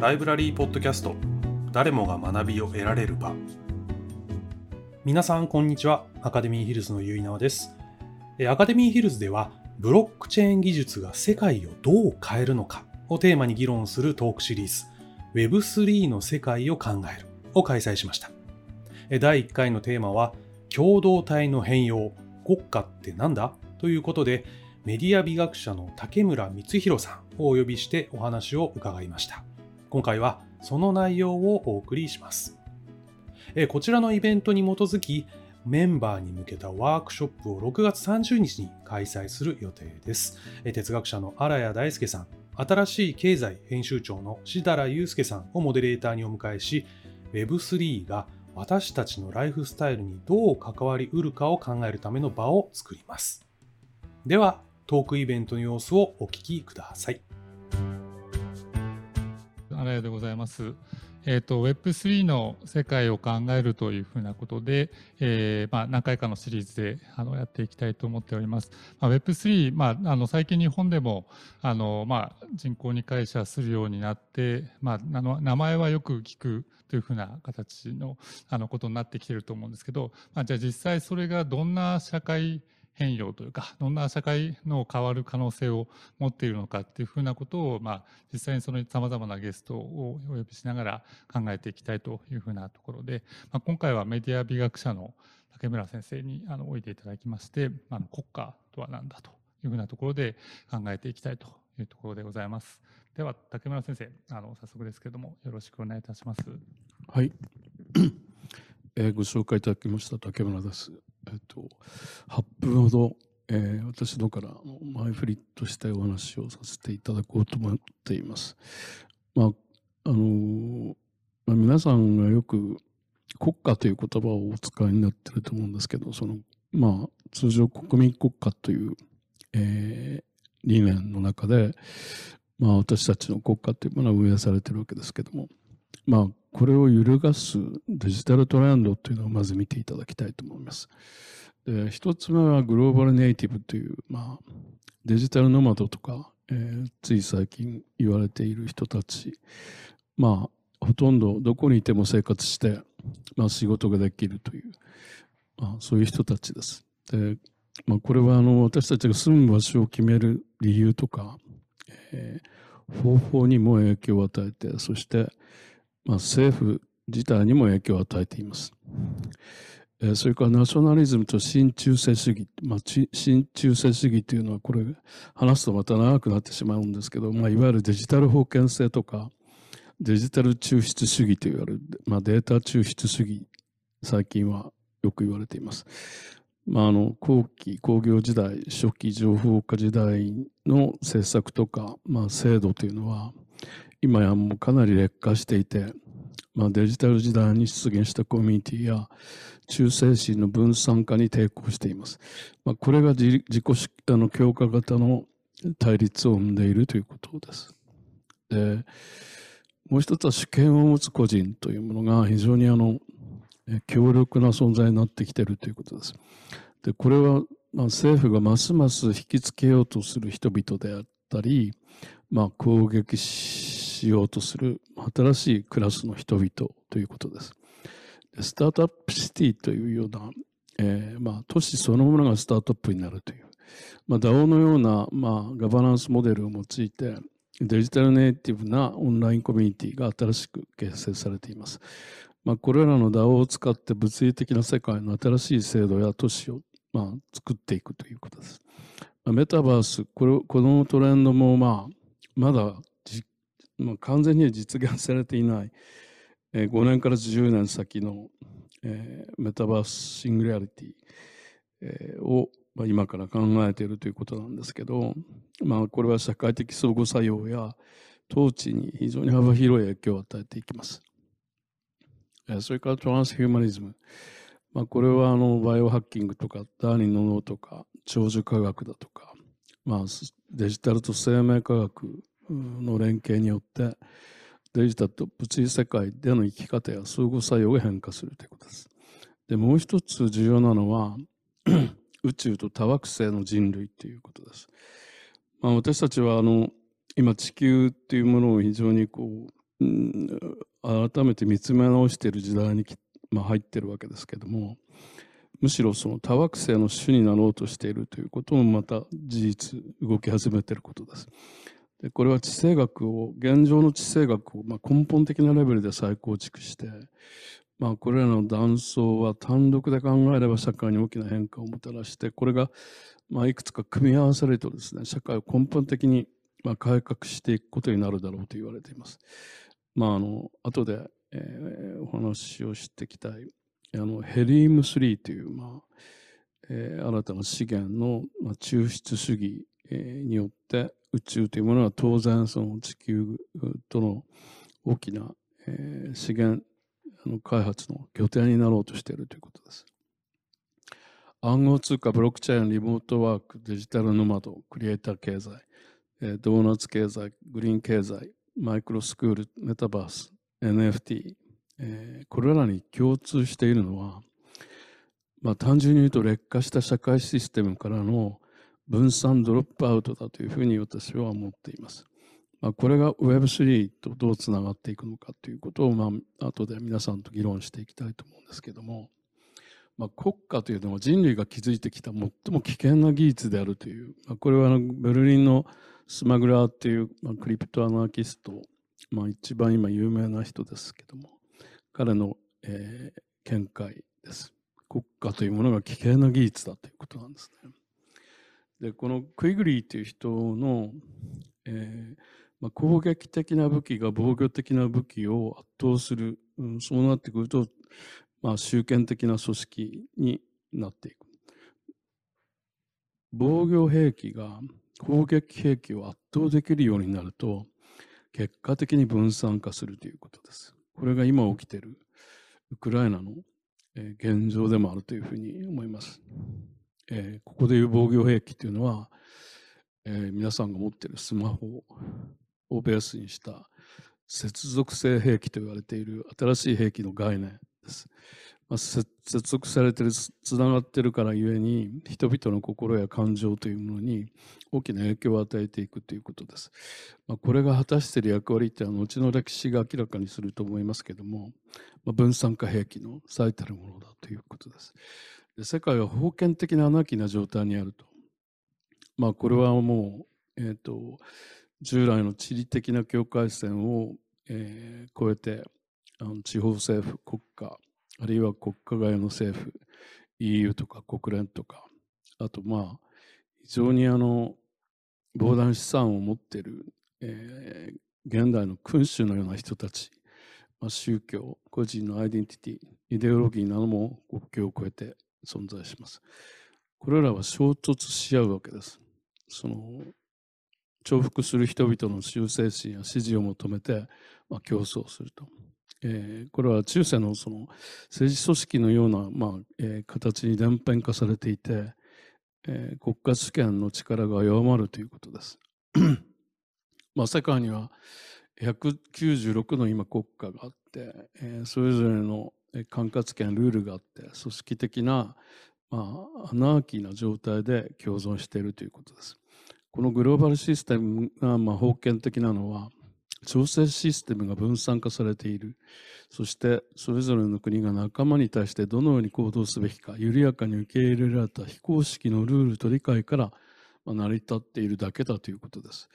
ライブラリーポッドキャスト誰もが学びを得られる場。皆さんこんにちは。アカデミーヒルズのゆいなわです。アカデミーヒルズではブロックチェーン技術が世界をどう変えるのかをテーマに議論するトークシリーズ Web3 の世界を考えるを開催しました。第1回のテーマは共同体の変容国家って何だ？ということでメディア美学者の竹村光弘さんをお呼びしてお話を伺いました。今回はその内容をお送りしますこちらのイベントに基づきメンバーに向けたワークショップを6月30日に開催する予定です哲学者の荒谷大輔さん新しい経済編集長の志田祐介さんをモデレーターにお迎えし Web3 が私たちのライフスタイルにどう関わりうるかを考えるための場を作ります。では、トークイベントの様子をお聞きください。あらやでございます。えーと、Web3 の世界を考えるというふうなことで、えーまあ、何回かのシリーズであのやっていきたいと思っております。まあ、Web3、まあ、あの最近日本でもあの、まあ、人口に会社するようになって、まあ、あの名前はよく聞くというふうな形のあのことになってきていると思うんですけど、まあ、じゃあ実際それがどんな社会変容というかどんな社会の変わる可能性を持っているのかっていうふうなことを、まあ、実際にそのさまざまなゲストをお呼びしながら考えていきたいというふうなところで、まあ、今回はメディア美学者の竹村先生にあのおいでいただきまして、まあ、国家とは何だというふうなところで考えていきたいというところでございます。では竹村先生あの早速ですけどもよろしくお願いいたします。はい、えー、ご紹介いただきました竹村です。えっと、8分ほど、えー、私のから前振りとしてお話をさせていただこうと思っています。まああのまあ、皆さんがよく国家という言葉をお使いになってると思うんですけどその、まあ、通常国民国家という、えー、理念の中で、まあ、私たちの国家というものは運営されてるわけですけども、まあ、これを揺るがすデジタルトレンドというのをまず見ていただきたいと思います。で一つ目はグローバルネイティブという、まあ、デジタルノマドとか、えー、つい最近言われている人たち、まあ、ほとんどどこにいても生活して、まあ、仕事ができるという、まあ、そういう人たちです。でまあ、これはあの私たちが住む場所を決める理由とか、えー、方法にも影響を与えてそしてまあ、政府自体にも影響を与えています。それからナショナリズムと新中世主義、まあ、新中世主義というのはこれ話すとまた長くなってしまうんですけど、まあ、いわゆるデジタル封建制とかデジタル抽出主義といわれる、まあ、データ抽出主義最近はよく言われています。まあ、あの後期工業時代初期情報化時代の政策とか、まあ、制度というのは今やもうかなり劣化していて、まあ、デジタル時代に出現したコミュニティや忠誠心の分散化に抵抗しています。まあ、これが自己あの強化型の対立を生んでいるということです。でもう一つは主権を持つ個人というものが非常にあの強力な存在になってきているということです。でこれはまあ政府がますます引きつけようとする人々であったり、まあ、攻撃ししようとする新しいクラスの人々ということです。スタートアップシティというような、えー、まあ、都市そのものがスタートアップになるという、まあ、DAO のような、まあ、ガバナンスモデルを用いてデジタルネイティブなオンラインコミュニティが新しく形成されています。まあ、これらの DAO を使って物理的な世界の新しい制度や都市を、まあ、作っていくということです。まメタバースこれこのトレンドもまあまだまあ、完全には実現されていない、えー、5年から10年先の、えー、メタバースシングリアリティ、えー、を、まあ、今から考えているということなんですけど、まあ、これは社会的相互作用や統治に非常に幅広い影響を与えていきます。えー、それからトランスヒューマニズム。まあ、これはあのバイオハッキングとかダーニンの脳とか長寿科学だとか、まあ、デジタルと生命科学の連携によってデジタルと物理世界での生き方や相互作用が変化するということです。でもう一つ重要なのは 宇宙と多惑星の人類ということです。まあ、私たちはあの今地球っていうものを非常にこう改めて見つめ直している時代に、まあ、入ってるわけですけどもむしろその多惑性の種になろうとしているということもまた事実動き始めていることです。でこれは地政学を現状の地政学をまあ根本的なレベルで再構築して、まあ、これらの断層は単独で考えれば社会に大きな変化をもたらしてこれがまあいくつか組み合わされるとですね社会を根本的にまあ改革していくことになるだろうと言われています。まああの後で、えー、お話をしていきたいあのヘリウム3という、まあえー、新たな資源の、まあ、抽出主義、によって宇宙というものは当然その地球との大きな、資源開発の拠点になろうとしているということです。暗号通貨、ブロックチェーン、リモートワーク、デジタルノマド、クリエイター経済、ドーナツ経済、グリーン経済、マイクロスクール、メタバース、NFT、これらに共通しているのは、まあ、単純に言うと劣化した社会システムからの分散ドロップアウトだというふうに私は思っています。まあ、これが Web3 とどうつながっていくのかということを、まあ後で皆さんと議論していきたいと思うんですけども、まあ、国家というのは人類が築いてきた最も危険な技術であるという、まあ、これはあのベルリンのスマグラーという、まあ、クリプトアナーキスト、まあ、一番今有名な人ですけども彼の、えー、見解です。国家というものが危険な技術だということなんですね。でこのクイグリーという人の、えーまあ、攻撃的な武器が防御的な武器を圧倒する、うん、そうなってくると、まあ、集権的な組織になっていく。防御兵器が攻撃兵器を圧倒できるようになると結果的に分散化するということです。これが今起きているウクライナの現状でもあるというふうに思います。えー、ここでいう防御兵器というのは、えー、皆さんが持っているスマホをベースにした接続性兵器と言われている新しい兵器の概念です。まあ、接続されてるつながってるからゆえに人々の心や感情というものに大きな影響を与えていくということです。まあ、これが果たしている役割って後の歴史が明らかにすると思いますけども、まあ、分散化兵器の最たるものだということです。世界は封建的なアナーキーな状態にあると。まあこれはもう、えーと、従来の地理的な境界線を、えー、超えてあの地方政府国家あるいは国家外の政府 EU とか国連とかあとまあ非常にあの膨大資産を持っている、えー、現代の君主のような人たち、まあ、宗教個人のアイデンティティイデオロギーなども国境を越えて存在します。これらは衝突し合うわけです。その重複する人々の忠誠心や支持を求めて、まあ、競争すると。えー、これは中世のその政治組織のような、まあえー、形に伝編化されていて、えー、国家主権の力が弱まるということです。まあ、世界には196の今国家があって、えー、それぞれの管轄権ルールがあって組織的な、まあ、アナーキーな状態で共存しているということです。このグローバルシステムが、まあ、封建的なのは調整システムが分散化されているそしてそれぞれの国が仲間に対してどのように行動すべきか緩やかに受け入れられた非公式のルールと理解から成り立っているだけだということです。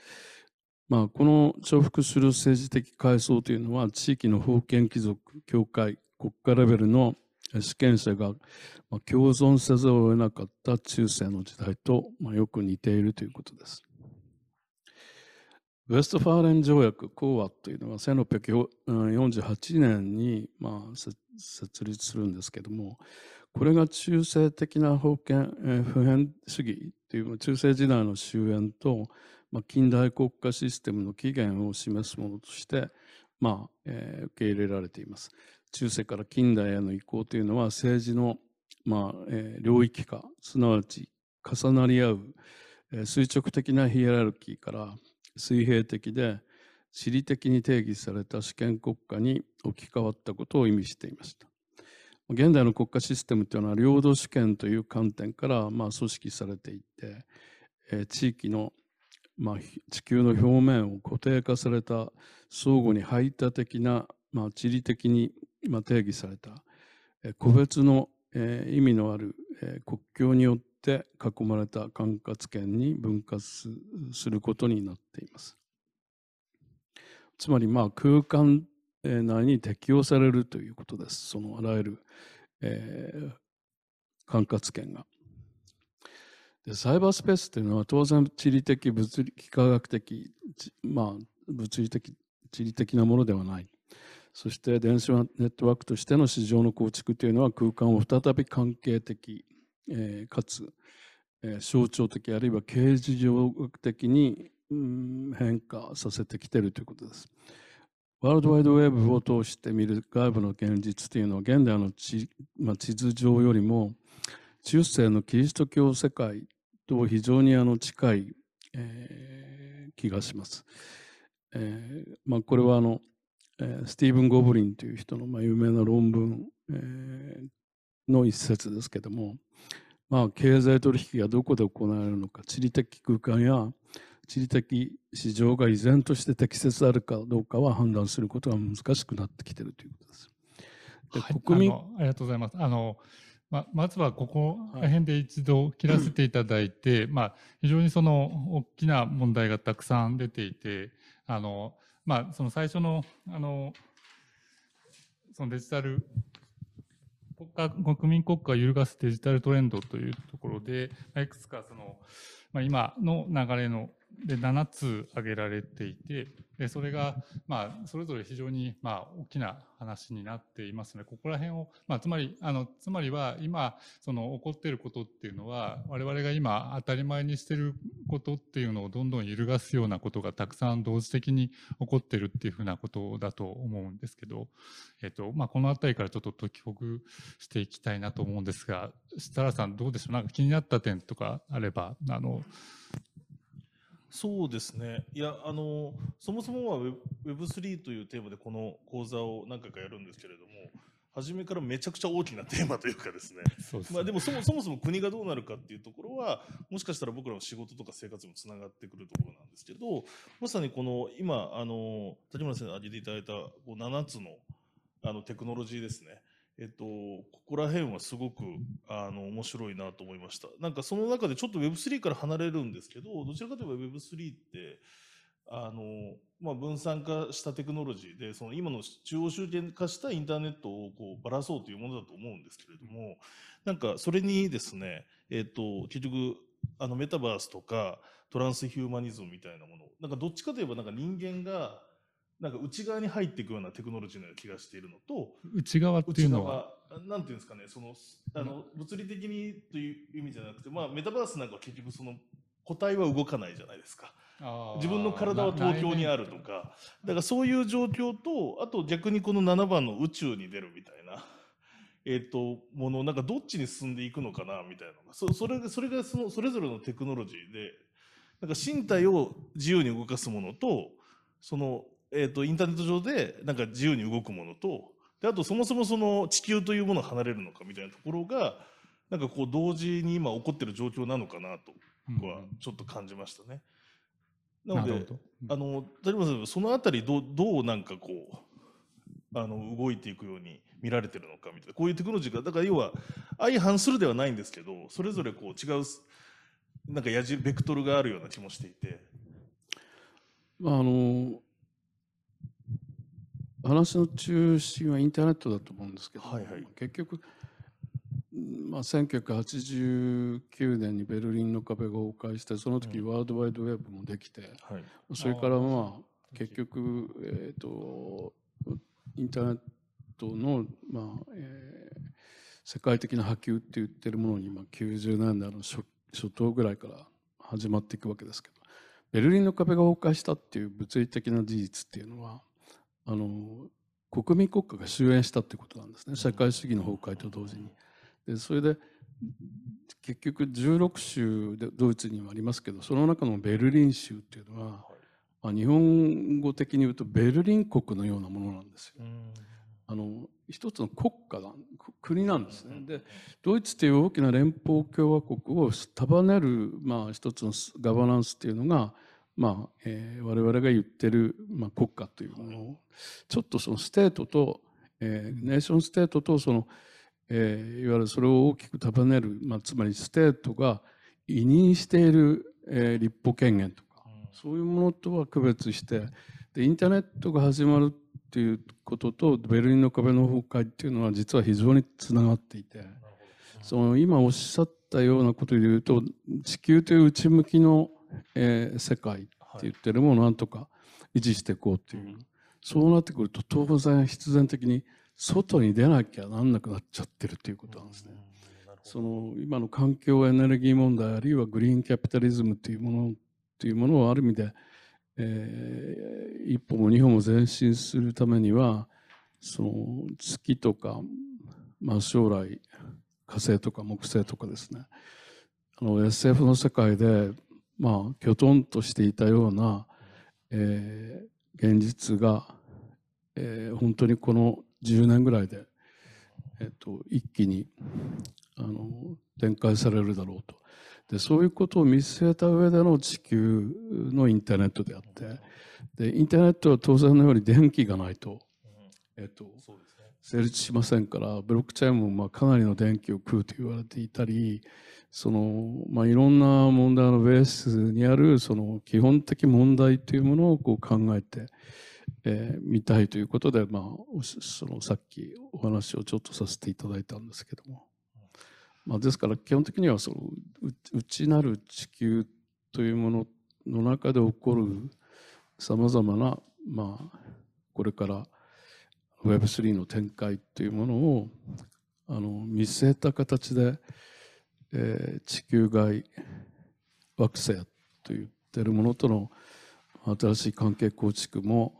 まあ、この重複する政治的階層というのは地域の封建貴族教会国家レベルの主権者が共存せざるを得なかった中世の時代とよく似ているということです。ウェストファーレン条約講和というのは1648年にまあ設立するんですけどもこれが中世的な封建普遍主義という中世時代の終焉と、まあ、近代国家システムの起源を示すものとして、まあえー、受け入れられています。中世から近代への移行というのは政治の、まあえー、領域化すなわち重なり合う、えー、垂直的なヒエラルキーから水平的で地理的に定義された主権国家に置き換わったことを意味していました。現代の国家システムというのは領土主権という観点からまあ組織されていて、えー、地域のまあ、地球の表面を固定化された相互に排他的な、まあ、地理的に、まあ、定義された、え個別の、え、意味のある、え、国境によって囲まれた管轄権に分割することになっています。つまりまあ空間内に適用されるということです。そのあらゆる、えー、管轄権が。でサイバースペースというのは当然地理的物理科学的まあ物理的地理的なものではないそして電子ネットワークとしての市場の構築というのは空間を再び関係的、えー、かつ、えー、象徴的あるいは刑事上的に、うん、変化させてきているということです。ワールドワイドウェブを通して見る外部の現実というのは現代の地,、まあ、地図上よりも中世のキリスト教世界と非常にあの近い、えー、気がします。えーまあ、これはあの、えー、スティーブン・ゴブリンという人の、まあ、有名な論文、えー、の一節ですけども、まあ、経済取引がどこで行われるのか地理的空間や地理的市場が依然として適切であるかどうかは判断することが難しくなってきているということです。ではい、国民ありがとうございます。あのままずはここら辺で一度切らせていただいて、はい、まあ、非常にその大きな問題がたくさん出ていてあの、まあ、その最初のあのそのデジタル国家国民国家を揺るがすデジタルトレンドというところで、いくつかその、まあ、今の流れので7つ挙げられていてでそれが、まあ、それぞれ非常に、まあ、大きな話になっていますのでここら辺を、まあ、つまりあのつまりは今その起こっていることっていうのは我々が今当たり前にしていることっていうのをどんどん揺るがすようなことがたくさん同時的に起こってるっていうふうなことだと思うんですけど、えっとまあ、この辺りからちょっと解きほぐしていきたいなと思うんですが設楽さんどうでしょう？なんか気になった点とかあればあのそうですね。いや、あの、そもそもは Web3 というテーマでこの講座を何回かやるんですけれども、初めからめちゃくちゃ大きなテーマというかですね。で、ね、まあでもそもそもそも国がどうなるかっていうところは、もしかしたら僕らの仕事とか生活にもつながってくるところなんですけど、まさにこの今、あの、谷村先生に挙げていただいたこう7つのあのテクノロジーですね。えっと、ここら辺はすごくあの面白いなと思いました。なんかその中でちょっと Web3 から離れるんですけど、どちらかといえば Web3 って、あの、まあ、分散化したテクノロジーで、その今の中央集権化したインターネットをこうばらそうというものだと思うんですけれども、なんかそれにですね、えっと、結局、あのメタバースとかトランスヒューマニズムみたいなもの、なんかどっちかといえばなんか人間がなんか内側に入っていくようなテクノロジーのような気がしているのと内側っていうのは？なんていうんですかねそのあの物理的にという意味じゃなくて、まあ、メタバースなんかは結局その個体は動かないじゃないですか。自分の体は東京にあるとか。だからそういう状況とあと逆にこの7番の宇宙に出るみたいな、えーと、ものなんかどっちに進んでいくのかなみたいなそそれそれがそのそれぞれのテクノロジーでなんか身体を自由に動かすものとそのえーと、インターネット上でなんか自由に動くものとであとそもそもその地球というものを離れるのかみたいなところがなんかこう同時に今起こってる状況なのかなと僕はちょっと感じましたね。うん、なので、うん、あの谷村さんそのあたりどどうなんかこうあの動いていくように見られてるのかみたいなこういうテクノロジーがだから要は相反するではないんですけどそれぞれこう違うなんか矢印ベクトルがあるような気もしていて。あの話の中心はインターネットだと思うんですけど、はいはい、結局、まあ、1989年にベルリンの壁が崩壊してその時ワールドワイドウェブもできて、はい、それからまあ結局、えーと、インターネットの、まあえー、世界的な波及って言ってるものに、まあ、90年代の初初頭ぐらいから始まっていくわけですけどベルリンの壁が崩壊したっていう物理的な事実っていうのはあの国民国家が終焉したってことなんですね社会主義の崩壊と同時に。でそれで結局16州でドイツにもありますけどその中のベルリン州っていうのは、まあ、日本語的に言うとベルリン国のようなものなんですよ。あの一つの国家だ国なんですね。でドイツという大きな連邦共和国を束ねる、まあ、一つのガバナンスっていうのがまあ、えー、我々が言ってる、まあ、国家というものをちょっとその state と、えー、 nation state とその、えー、いわゆるそれを大きく束ねる、まあ、つまり state が委任している、えー、立法権限とか、そういうものとは区別してでインターネットが始まるっていうこととベルリンの壁の崩壊っていうのは実は非常につながっていてその今おっしゃったようなことで言うと地球という内向きのえー、世界って言ってるものをなんとか維持していこうっていう、はい、そうなってくると当然必然的に外に出なきゃなんなくなっちゃってるということなんですね。その今の環境エネルギー問題あるいはグリーンキャピタリズムというものというものをある意味で、えー、一歩も二歩も前進するためにはその月とか、まあ、将来火星とか木星とかですね。あの SF の世界でまあ、きょとんとしていたような、えー、現実が、えー、本当にこの10年ぐらいで、えーと、一気にあの展開されるだろうと。でそういうことを見据えた上での地球のインターネットであってでインターネットは当然のように電気がないと,、えーと、成立しませんからブロックチェーンもまあかなりの電気を食うと言われていたりその、まあ、いろんな問題のベースにあるその基本的問題というものをこう考えて、えー、みたいということで、まあ、そのさっきお話をちょっとさせていただいたんですけども、まあ、ですから基本的にはその内なる地球というものの中で起こるさまざまな、あ、これから Web3 の展開というものをあの見据えた形でえー、地球外惑星と言ってるものとの新しい関係構築も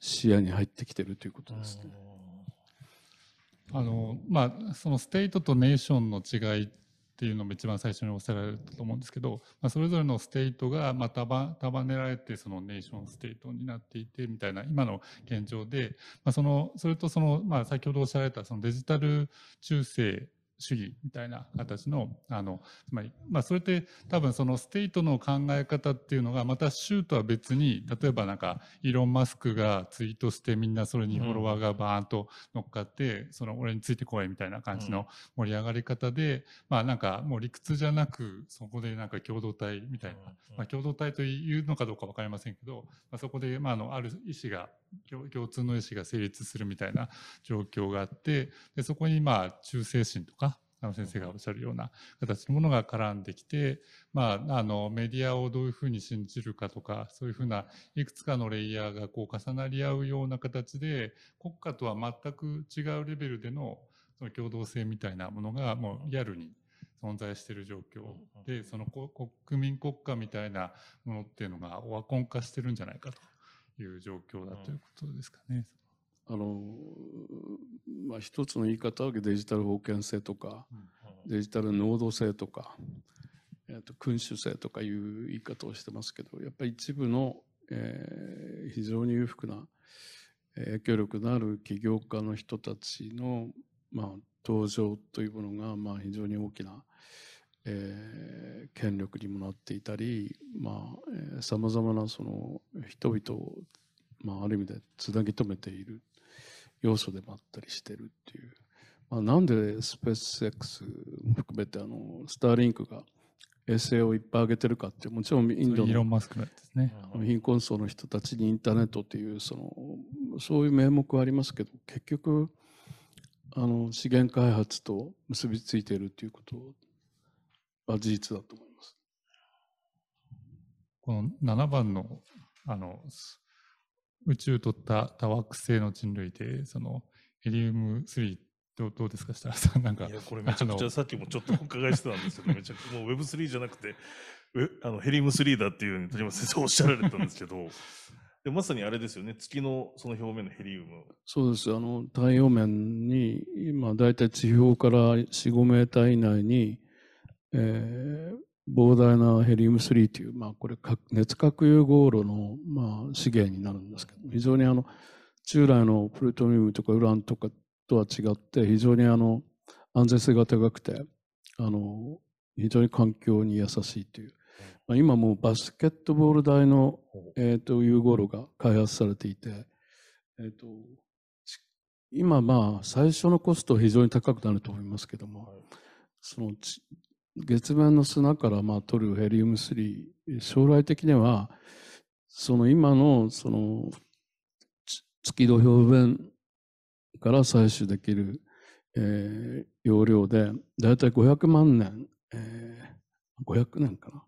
視野に入ってきてるということですね。あのまあ、その state と nation の違いっていうのも一番最初におっしゃられたと思うんですけど、まあ、それぞれの state がまあ束束ねられてその nation state になっていてみたいな今の現状で、まあ、そのそれとその、まあ、先ほどおっしゃられたそのデジタル中世主義みたいな形のあのつまり、まあ、それって多分その state の考え方っていうのがまた州とは別に例えばなんかイーロン・マスクがツイートしてみんなそれにフォロワーがバーンと乗っかって、その俺についてこいみたいな感じの盛り上がり方で、まあなんかもう理屈じゃなくそこでなんか共同体みたいな、まあ、共同体というのかどうか分かりませんけど、まあ、そこでまああのある意思が共通の意思が成立するみたいな状況があってでそこにまあ忠誠心とかあの先生がおっしゃるような形のものが絡んできて、まあ、あのメディアをどういうふうに信じるかとかそういうふうないくつかのレイヤーがこう重なり合うような形で国家とは全く違うレベルでのその共同性みたいなものがもうリアルに存在している状況でその国民国家みたいなものっていうのがオワコン化してるんじゃないかという状況だということですかね。あのまあ、一つの言い方はデジタル封建性とか、デジタル能動性とか、えー、と君主制とかいう言い方をしてますけどやっぱり一部の、えー、非常に裕福な影響力のある起業家の人たちの、まあ、登場というものが、まあ、非常に大きな、えー、権力にもなっていたりさまざ、まなその人々を、まあ、ある意味でつなぎ止めている要素でもあったりしてるっていう、まあ、なんでスペース X も含めてあのスターリンクが衛星をいっぱい上げてるかってもちろんインドの貧困層の人たちにインターネットっていうそのそういう名目はありますけど結局あの資源開発と結びついているということは事実だと思います。この7番のあの宇宙取った多惑星の人類で、そのヘリウム3どうどうですか、設楽さん？なんか。いや、これめちゃくちゃさっきもちょっとお伺いしてたんですけど、めちゃくちゃもう Web3 じゃなくて、あのヘリウム3だっていうふうに鳥山先生おっしゃられたんですけど、でまさにあれですよね、月のその表面のヘリウム。そうです、あの太陽面に、今、大体地表から4、5メーター以内に、えー、膨大なヘリウム3という、まあ、これ熱核融合炉の、まあ、資源になるんですけど非常にあの従来のプルトニウムとかウランとかとは違って非常にあの安全性が高くてあの非常に環境に優しいという。まあ、今もうバスケットボール台の、えー、と融合炉が開発されていて、えー、と今まあ最初のコストは非常に高くなると思いますけども、その月面の砂からまあ取るヘリウム3将来的にはその今のその月土表面から採取できる、えー、容量でだいたい500万年、えー、500年かな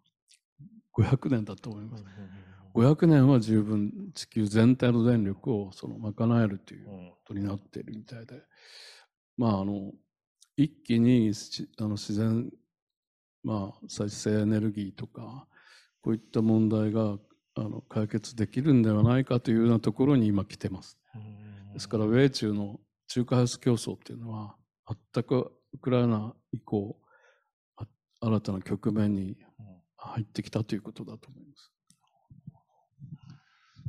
？500年だと思います。500年は十分地球全体の電力をその賄えるということになっているみたいで、まああの一気にあの自然まあ再生エネルギーとかこういった問題があの解決できるんではないかというようなところに今来てます。ですから米中の中華ハウス競争っていうのは全くウクライナ以降新たな局面に入ってきたということだと思います。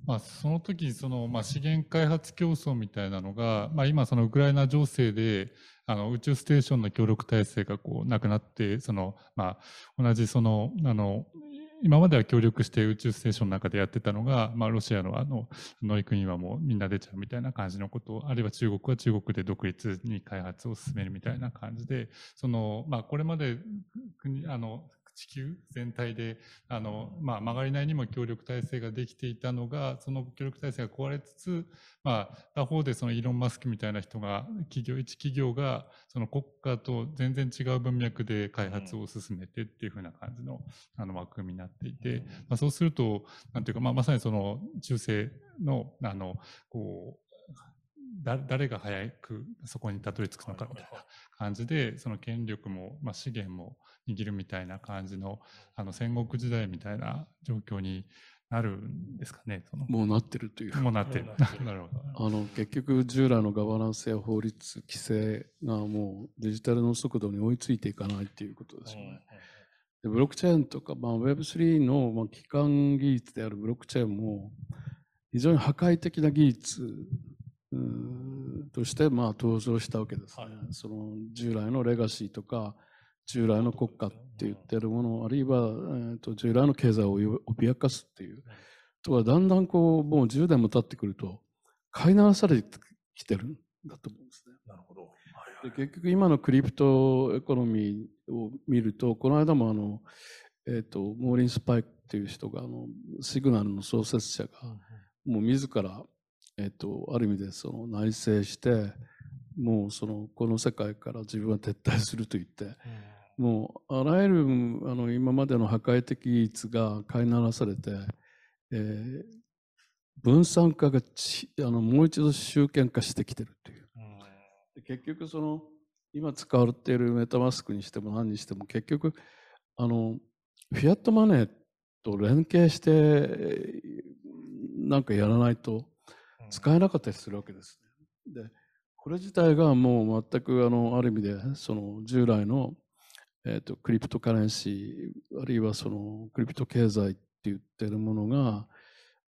まあ、その時その、まあ、資源開発競争みたいなのが、まあ、今そのウクライナ情勢であの宇宙ステーションの協力体制がこうなくなってその、まあ、同じそのあの今までは協力して宇宙ステーションの中でやってたのが、まあ、ロシアのあの乗組員はもうみんな出ちゃうみたいな感じのことあるいは中国は中国で独立に開発を進めるみたいな感じでその、まあ、これまで国あの地球全体であの、まあ、曲がりなりにも協力体制ができていたのがその協力体制が壊れつつ、まあ、他方でそのイーロン・マスクみたいな人が企業一企業がその国家と全然違う文脈で開発を進めてっていうふうな感じのあの枠組みになっていて、まあ、そうするとなんていうか、まあ、まさにその中世のあのこう誰が早くそこにたどり着くのかみたいな感じでその権力も、まあ、資源も握るみたいな感じのあの戦国時代みたいな状況になるんですかね。そのもうなってるという。もうなってる。なるほど。あの結局従来のガバナンスや法律規制がもうデジタルの速度に追いついていかないということですよね。でブロックチェーンとか、まあ、Web3 の、まあ、基幹技術であるブロックチェーンも非常に破壊的な技術としてまあ登場したわけですね、はい、その従来のレガシーとか従来の国家って言ってるものあるいは、えー、と従来の経済を脅かすっていうとはだんだんこうもう10年も経ってくると飼いならされてきてるんだと思うんですね。なるほど、はいはい、で結局今のクリプトエコノミーを見るとこの間もあの、えーと、モーリン・スパイクっていう人があのシグナルの創設者が、もう自らえっと、ある意味でその内省してもうそのこの世界から自分は撤退すると言って、うん、もうあらゆるあの今までの破壊的技術が飼いならされて、えー、分散化がちあのもう一度集権化してきてるという、うん、結局その今使われているメタマスクにしても何にしても結局あのフィアットマネーと連携してなんかやらないと使えなかったりするわけです、ね。でこれ自体がもう全くあのある意味でその従来の、えーと、クリプトカレンシーあるいはそのクリプト経済って言ってるものが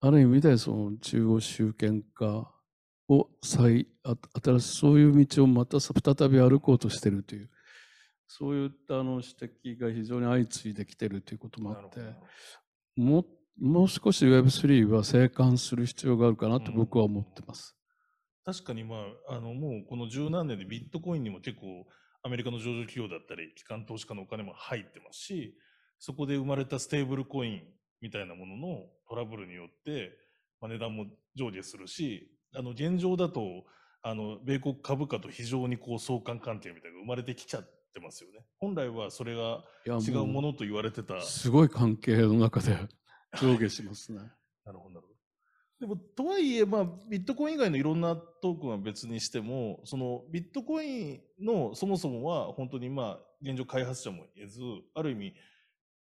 ある意味でその中央集権化を再新しいそういう道をまた再び歩こうとしているというそういったあの指摘が非常に相次いできているということもあってもっもう少し Web3 は生還する必要があるかなと僕は思ってます。確かに、まあ、あのもうこの十何年でビットコインにも結構アメリカの上場企業だったり機関投資家のお金も入ってますしそこで生まれたステーブルコインみたいなもののトラブルによって、まあ、値段も上下するしあの現状だとあの米国株価と非常にこう相関関係みたいなのが生まれてきちゃってますよね。本来はそれが違うものと言われてた。すごい関係の中で上下しますね。なるほど、なるほど。でも、とはいえ、まあ、ビットコイン以外のいろんなトークンは別にしても、そのビットコインのそもそもは本当にまあ、現状開発者も得ず、ある意味、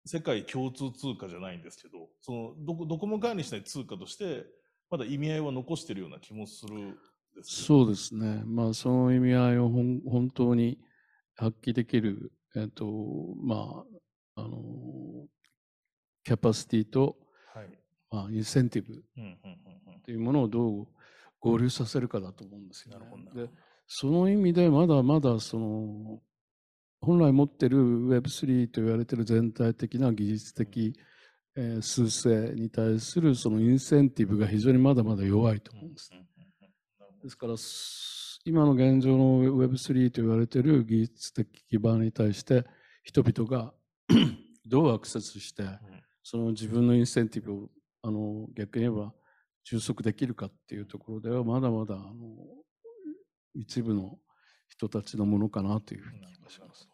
世界共通通貨じゃないんですけど、そのどこどこも管理しない通貨として、まだ意味合いは残しているような気もするです、そうですね。まあ、その意味合いを本当に発揮できる、えっ、と、まあ、あの、キャパシティと、はい、まあ、インセンティブというものをどう合流させるかだと思うんですよ、ね、でその意味でまだまだその本来持ってる Web3 と言われてる全体的な技術的、えー、数勢に対するそのインセンティブが非常にまだまだ弱いと思うんです。ですから今の現状の Web3 と言われてる技術的基盤に対して人々が どうアクセスしてその自分のインセンティブをあの逆に言えば収束できるかっていうところではまだまだあの一部の人たちのものかなというふうに気がします。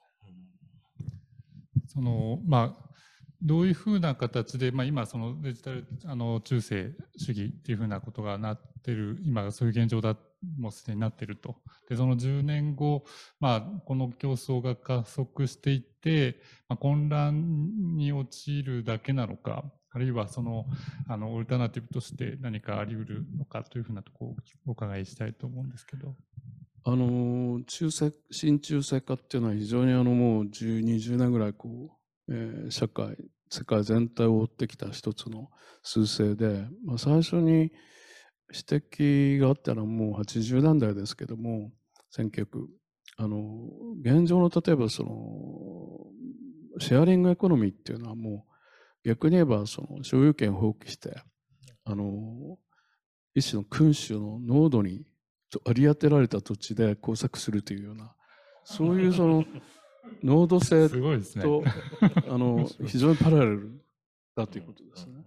そのまあどういうふうな形で、まあ、今そのデジタルあの中世主義っていうふうなことがなってる今そういう現状だもうすでになってるとでその10年後、まあ、この競争が加速していって、まあ、混乱に陥るだけなのかあるいはそのあのオルタナティブとして何かあり得るのかというふうなところをお伺いしたいと思うんですけど。あの中世新中世化っていうのは非常にあのもう10、20年ぐらいこう、えー、社会世界全体を追ってきた一つの趨勢で、まあ、最初に指摘があったのはもう80年代ですけども1900あの現状の例えばそのシェアリングエコノミーっていうのはもう逆に言えばその所有権を放棄してあの一種の君主の濃度に割り当てられた土地で工作するというようなそういうその 濃度性と、ね、あの 非常にパラレルだということですね。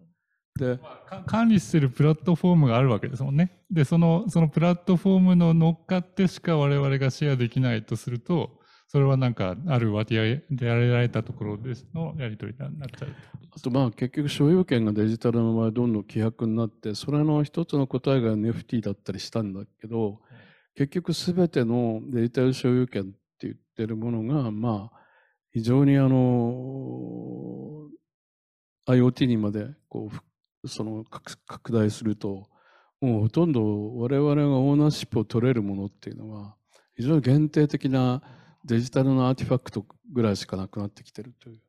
で、管理してるプラットフォームがあるわけですもんね。で、その、そのプラットフォームの乗っかってしか我々がシェアできないとすると、それはなんか、ある割合でやられたところでのやり取りになっちゃう。あと、まあ、結局、所有権がデジタルの場合、どんどん規約になって、それの一つの答えが NFT だったりしたんだけど、結局、すべてのデジタル所有権って言ってるものが、まあ、非常にあの、IoT にまでこうその拡大するともうほとんど我々がオーナーシップを取れるものっていうのは非常に限定的なデジタルのアーティファクトぐらいしかなくなってきてるという。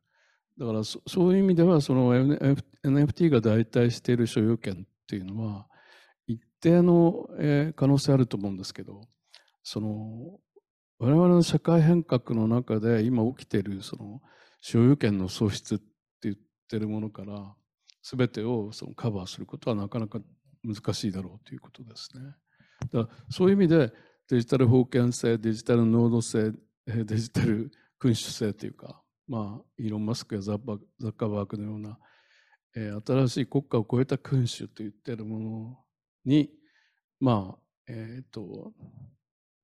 だからそういう意味ではその NFT が代替している所有権っていうのは一定の可能性あると思うんですけどその我々の社会変革の中で今起きているその所有権の喪失って言ってるものから全てをそのカバーすることはなかなか難しいだろうということですね。だからそういう意味でデジタル封建性デジタル濃度性デジタル君主性というかまあイーロン・マスクやザッカーバーグのような、えー、新しい国家を超えた君主と言っているものにまあえっ、ー、と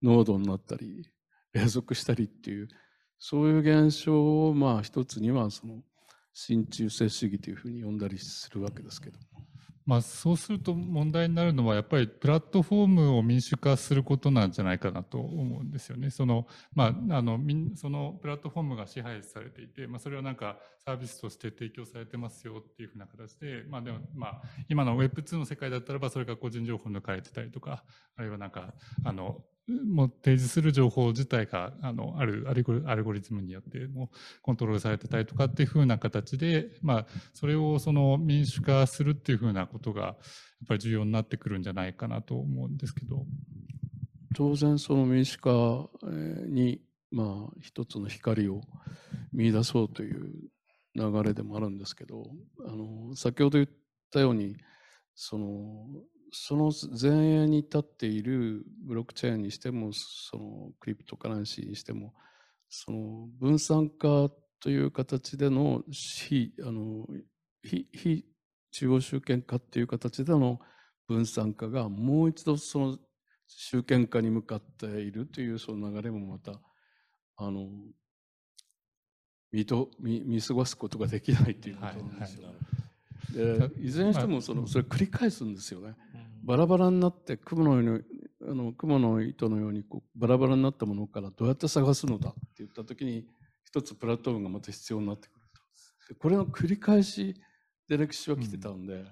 濃度になったり永続したりっていうそういう現象をまあ一つにはその親中性主義というふうに呼んだりするわけですけどまあ、そうすると問題になるのはやっぱりプラットフォームを民主化することなんじゃないかなと思うんですよね。そのまあ、あのそのプラットフォームが支配されていて、まあ、それはなんかサービスとして提供されてますよっていうふうな形で、まあ、でもまあ今の Web2 の世界だったらばそれが個人情報抜かれてたりとかあるいはなんかあのもう提示する情報自体があのあるアルゴリズムによってもコントロールされてたりとかっていうふうな形で、まあ、それをその民主化するっていうふうなことがやっぱり重要になってくるんじゃないかなと思うんですけど。当然その民主化にまあ一つの光を見出そうという流れでもあるんですけどあの先ほど言ったようにそのその前衛に立っているブロックチェーンにしてもそのクリプトカランシーにしてもその分散化という形での非あの非非中央集権化っていう形での分散化がもう一度その集権化に向かっているというその流れもまたあの見と見見過ごすことができないということなんですよ。はいはい、でいずれにしてもそのそれ繰り返すんですよね。バラバラになって雲のようにあの雲の糸のようにこうバラバラになったものからどうやって探すのだって言った時に一つプラットフォームがまた必要になってくるこれの繰り返しで歴史は来てたんで、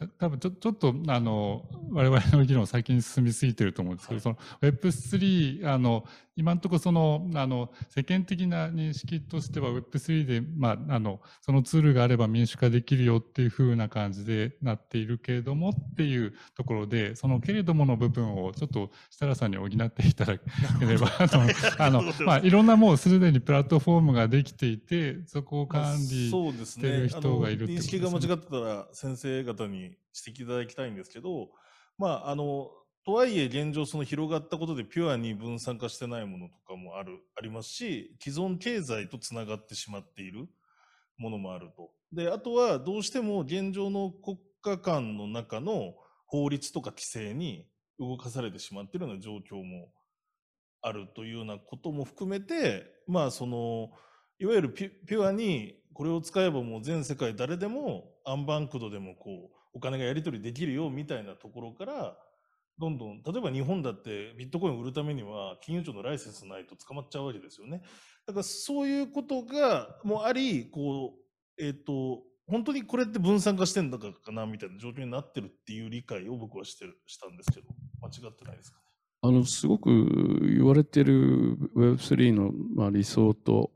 うん、多分ちょちょっとあの我々の議論先に進みすぎてると思うんですけど、はい、その Web3 あの今のところそのあの世間的な認識としては Web3 で、まあ、あのそのツールがあれば民主化できるよっていうふうな感じでなっているけれどもっていうところでそのけれどもの部分をちょっと設楽さんに補っていただければ あのまあ、いろんなもうすでにプラットフォームができていてそこを管理してる人がいるってことです、ね、認識が間違ってたら先生方に指摘いただきたいんですけどまああのとはいえ現状その広がったことでピュアに分散化してないものとかもある、ありますし、既存経済とつながってしまっているものもあると。で、あとはどうしても現状の国家間の中の法律とか規制に動かされてしまっているような状況もあるというようなことも含めて、まあその、いわゆるピュアにこれを使えばもう全世界誰でもアンバンクドでもこうお金がやり取りできるよみたいなところからどんどん、例えば日本だってビットコインを売るためには金融庁のライセンスないと捕まっちゃうわけですよね。だからそういうことがもあり、こう、えっ、ー、と、本当にこれって分散化してんだかなみたいな状況になってるっていう理解を僕はしてしたんですけど、間違ってないですかね。あの、すごく言われてる Web3 の、まあ、理想と、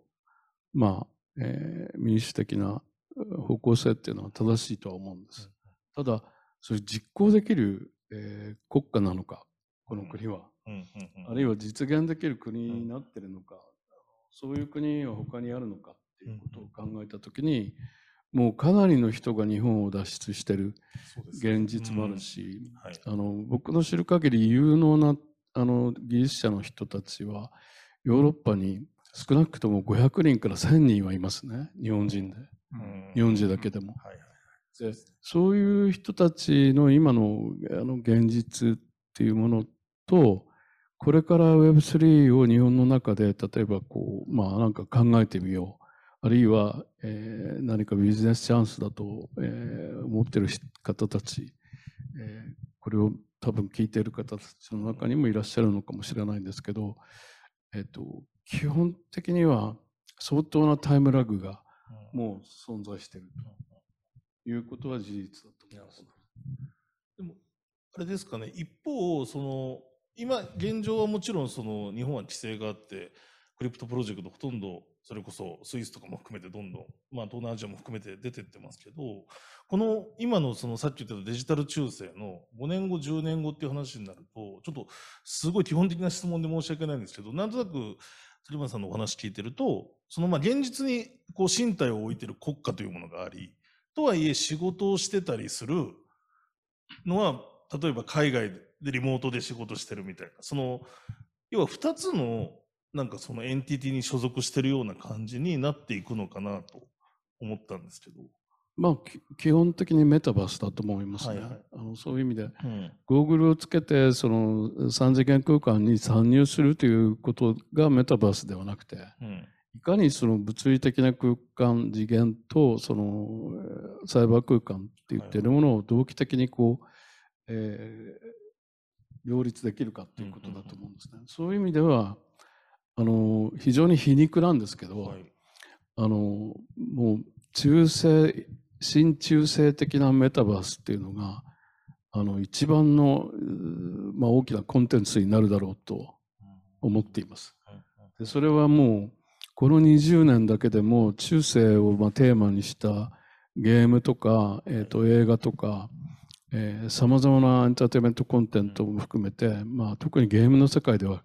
まあ、えー、民主的な方向性っていうのは正しいとは思うんです。ただ、それ実行できるえー、国家なのか、この国は、あるいは実現できる国になってるのか、そういう国は他にあるのかっていうことを考えたときに、もうかなりの人が日本を脱出してる現実もあるし、あの僕の知る限り有能なあの技術者の人たちはヨーロッパに少なくとも500人から1000人はいますね。日本人で、日本人だけでも。はいでそういう人たちの今のあの現実っていうものとこれから Web3 を日本の中で例えばこうまあなんか考えてみよう。あるいは、えー、何かビジネスチャンスだと、えー、思ってる方たち、えー、これを多分聞いている方たちの中にもいらっしゃるのかもしれないんですけど、えっと、基本的には相当なタイムラグがもう存在していると。いうことは事実だと思います。でも、あれですかね、一方、その、今、現状はもちろん、その、日本は規制があって、クリプトプロジェクトほとんど、それこそスイスとかも含めてどんどん、まあ東南アジアも含めて出てってますけど、この今のそのさっき言ったデジタル中世の5年後、10年後っていう話になると、ちょっとすごい基本的な質問で申し訳ないんですけど、なんとなく、鳥羽さんのお話聞いてると、そのまあ現実にこう身体を置いてる国家というものがあり、とはいえ仕事をしてたりするのは、例えば海外でリモートで仕事してるみたいな、その、要は2つのなんかそのエンティティに所属してるような感じになっていくのかなと思ったんですけど。まあ、基本的にメタバースだと思いますね。はいはい、あのそういう意味で、うん、ゴーグルをつけてその3次元空間に参入するということがメタバースではなくて、うん、いかにその物理的な空間次元とそのサイバー空間って言ってるものを同期的にこう、えー、両立できるかっていうことだと思うんですね。そういう意味ではあの非常に皮肉なんですけど、はい、あのもう中性新中性的なメタバースっていうのがあの一番の、まあ、大きなコンテンツになるだろうと思っています。でそれはもうこの20年だけでも中世をまあテーマにしたゲームとか、えー、と映画とかさまざまなエンターテインメントコンテンツも含めて、まあ、特にゲームの世界では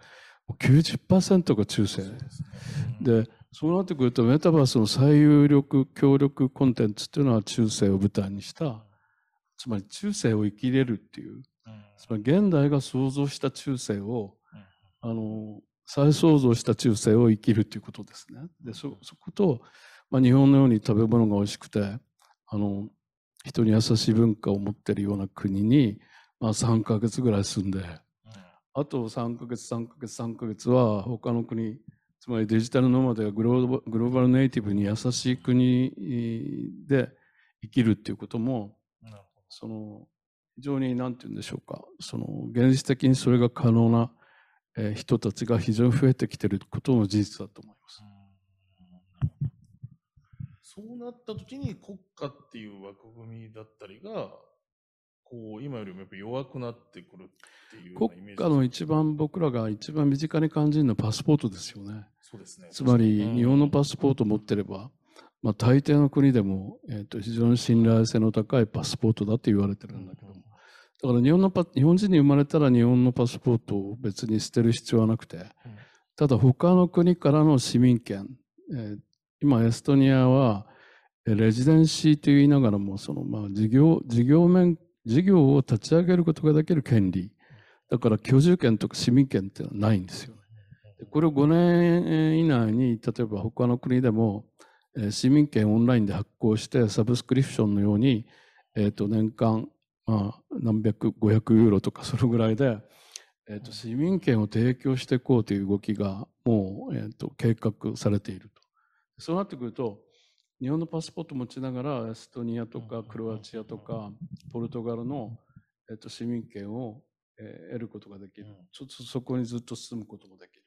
90%が中世。でそうなってくるとメタバースの最有力強力コンテンツっていうのは中世を舞台にしたつまり中世を生きれるっていうつまり現代が想像した中世をあの再創造した中世を生きるということですね。でそそこと、まあ、日本のように食べ物が美味しくてあの人に優しい文化を持っているような国に、まあ、3ヶ月ぐらい住んで、あと3ヶ月3ヶ月3ヶ月は他の国つまりデジタルノマドやグローバルネイティブに優しい国で生きるっていうこともその非常に何て言うんでしょうか。その現実的にそれが可能なえ人たちが非常に増えてきていることも事実だと思います。そうなった時に国家っていう枠組みだったりがこう今よりもやっぱ弱くなってくるっていう国家の一番僕らが一番身近に感じるのはパスポートですよね。そうですね。つまり日本のパスポートを持ってれば、まあ、大抵の国でも、えー、と非常に信頼性の高いパスポートだって言われてるんだけども、だから日本のパ日本人に生まれたら日本のパスポートを別に捨てる必要はなくて、ただ他の国からの市民権、えー、今エストニアはレジデンシーと言いながらもそのまあ事業事業面事業を立ち上げることができる権利。だから居住権とか市民権っていうのはないんですよ。これを5年以内に例えば他の国でも市民権オンラインで発行してサブスクリプションのように、えー、と年間、まあ、何百500ユーロとか そのぐらいで、えー、と市民権を提供していこうという動きがもう、えー、と計画されていると。そうなってくると日本のパスポート持ちながらエストニアとかクロアチアとかポルトガルの、えー、と市民権を、えー、得ることができる、ちょっとそこにずっと進むこともできる、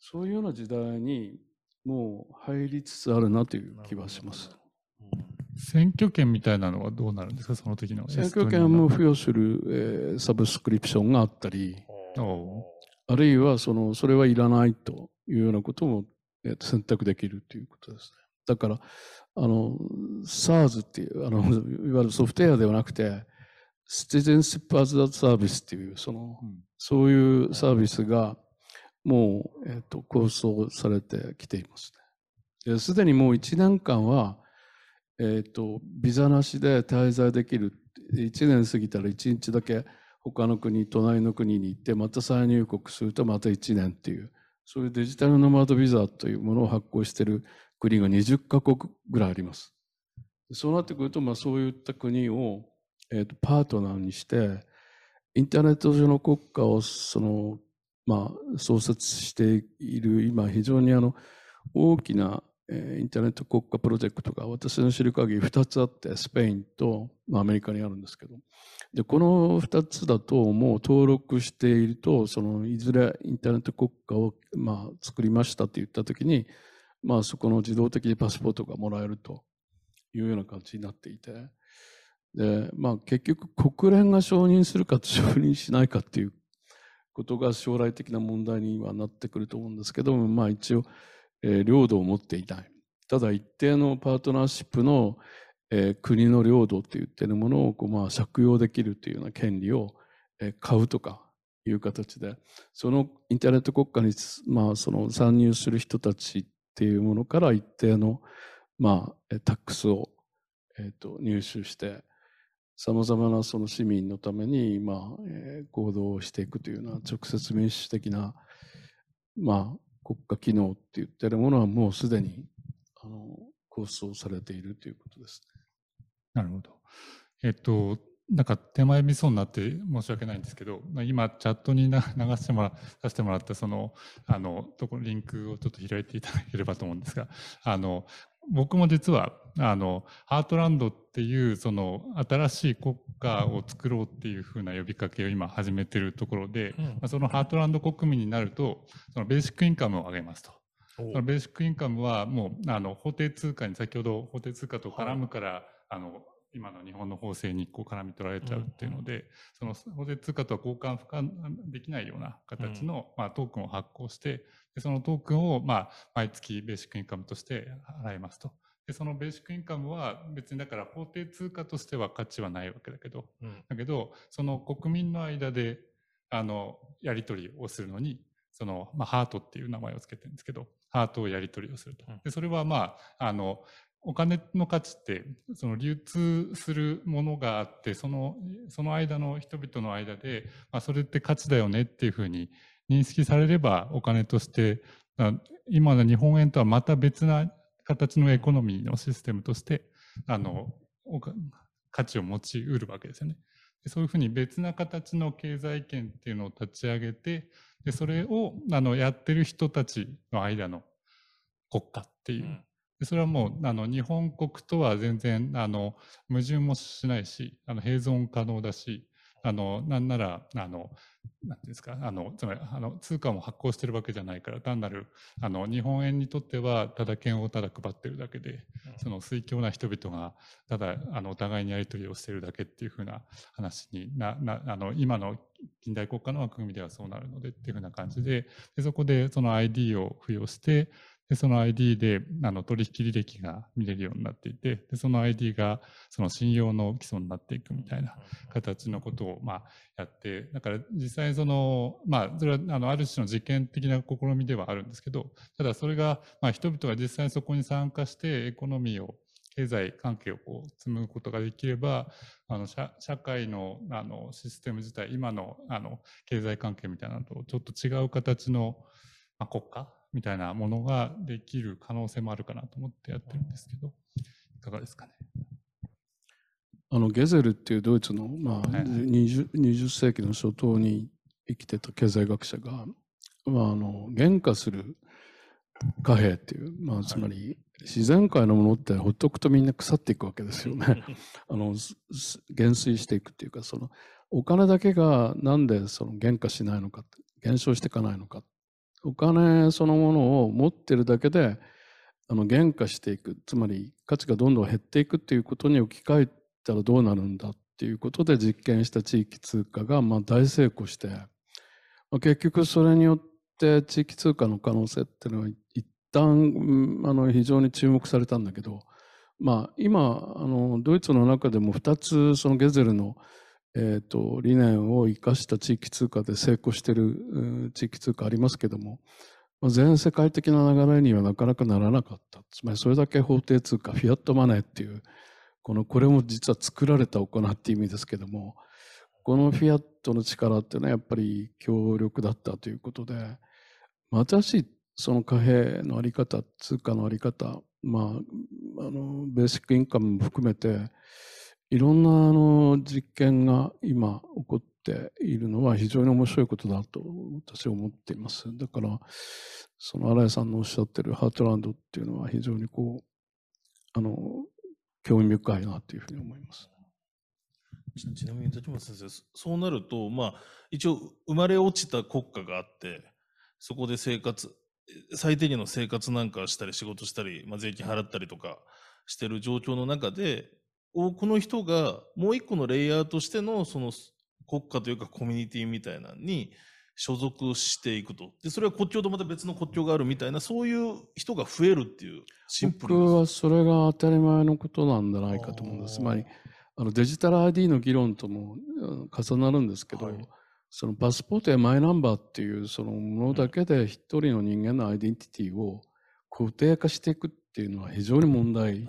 そういうような時代にもう入りつつあるなという気はします。選挙権みたいなのはどうなるんですか、その時の。選挙権も付与する、えー、サブスクリプションがあったり、あるいはそのそれはいらないというようなことも、えー、選択できるということですね。だから、あの、SARS っていう、あの、いわゆるソフトウェアではなくて、Citizenship as a Service っていう、その、うん、そういうサービスが、もう、えっ、ー、と、構想されてきていますね。すでにもう1年間は、え、ー、と、ビザなしで滞在できる。1年過ぎたら1日だけ他の国、隣の国に行って、また再入国するとまた1年っていう、そういうデジタルノマドビザというものを発行している国が20カ国ぐらいあります。そうなってくると、まあ、そういった国を、えーと、パートナーにして、インターネット上の国家をその、まあ、創設している今非常にあの大きな、インターネット国家プロジェクトが私の知る限り2つあってスペインと、アメリカにあるんですけど。でこの2つだともう登録しているとそのいずれインターネット国家を、まあ、作りましたと言った時にまあ、そこの自動的にパスポートがもらえるというような感じになっていて。で、まあ、結局国連が承認するか承認しないかっていうことが将来的な問題にはなってくると思うんですけども、まあ、一応、領土を持っていない。ただ一定のパートナーシップの、え、国の領土って言ってるものをこう、まあ、借用できるというような権利を、え、買うとかいう形でそのインターネット国家に、まあ、その参入する人たちっていうものから一定の、まあ、タックスを、えー、と入手してさまざまなその市民のために、まあえー、行動をしていくというような直接民主的な、まあ、国家機能って言ってるものはもうすでにあの構想されているということですね。なるほど。えっとなんか手前味噌になって申し訳ないんですけど、今チャットに 流してもらさせてもらったそのあのとこリンクをちょっと開いていただければと思うんですが、あの僕も実はあのハートランドっていうその新しい国家を作ろうっていうふうな呼びかけを今始めてるところで、うん、そのハートランド国民になるとそのベーシックインカムを上げますと。そのベーシックインカムはもうあの法定通貨に先ほど法定通貨と絡むから、はい、あの今の日本の法制にこう絡み取られちゃうっていうので、その法定通貨とは交換不可できないような形の、まあ、トークンを発行してでそのトークンを、まあ、毎月ベーシックインカムとして払いますと。でそのベーシックインカムは別にだから法定通貨としては価値はないわけだけど、うん、だけどその国民の間であのやり取りをするのにその、まあ、ハートっていう名前を付けてるんですけどハートをやり取りをすると。でそれはまああのお金の価値ってその流通するものがあってそのその間の人々の間で、まあ、それって価値だよねっていうふうに認識されればお金として今の日本円とはまた別な形のエコノミーのシステムとしてあの価値を持ちうるわけですよね。そういうふうに別な形の経済圏っていうのを立ち上げてでそれをあのやってる人たちの間の国家っていうそれはもうあの日本国とは全然あの矛盾もしないしあの併存可能だしあのなんならあのなんていうんですかあのつまりあの通貨も発行してるわけじゃないから単なるあの日本円にとってはただ券をただ配ってるだけで、その水強な人々がただあのお互いにやり取りをしてるだけっていうふうな話にななあの今の近代国家の枠組みではそうなるのでっていうふうな感じででそこでその ID を付与してでその ID であの取引履歴が見れるようになっていてでその ID がその信用の基礎になっていくみたいな形のことをまあやってだから実際そのまあそれはあのある種の実験的な試みではあるんですけどただそれがまあ人々が実際そこに参加してエコノミーを経済関係をこう紡ぐことができればあの社会のあのシステム自体今のあの経済関係みたいなのとちょっと違う形の、まあ、国家みたいなものができる可能性もあるかなと思ってやってるんですけど、いかがですかね？あのゲゼルっていうドイツの、まあはい 20, 20世紀の初頭に生きてた経済学者が、まあ、あの原価する貨幣っていう、まあ、つまり自然界のものってほっとくとみんな腐っていくわけですよね。あの減衰していくっていうかそのお金だけがなんでその減価しないのか減少していかないのかお金そのものを持ってるだけであの減価していく。つまり価値がどんどん減っていくっていうことに置き換えたらどうなるんだっていうことで実験した地域通貨がまあ大成功して、まあ、結局それによって地域通貨の可能性っていうのは一旦あの非常に注目されたんだけど、まあ、今あのドイツの中でも2つそのゲゼルのえーと、理念を生かした地域通貨で成功している地域通貨ありますけども、まあ、全世界的な流れにはなかなかならなかった。つまりそれだけ法定通貨フィアットマネーっていうこのこれも実は作られたお金っていう意味ですけどもこのフィアットの力っていうのはやっぱり強力だったということで、まあ、新しいその貨幣のあり方通貨のあり方まああのベーシックインカムも含めていろんなあの実験が今起こっているのは非常に面白いことだと私は思っています。だからその新井さんのおっしゃってるハートランドっていうのは非常にこうあの興味深いなというふうに思います。ちなみに立花先生そうなるとまあ一応生まれ落ちた国家があってそこで生活最低限の生活なんかしたり仕事したり、まあ、税金払ったりとかしてる状況の中でをこの人がもう一個のレイヤーとしてのその国家というかコミュニティみたいなのに所属していくと。でそれは国境とまた別の国境があるみたいなそういう人が増えるっていうシンプル僕はそれが当たり前のことなんじゃないかと思うんです。つまりあのデジタル ID の議論とも重なるんですけど、はい、そのパスポートやマイナンバーっていうそのものだけで一人の人間のアイデンティティを固定化していくっていうのは非常に問題。で、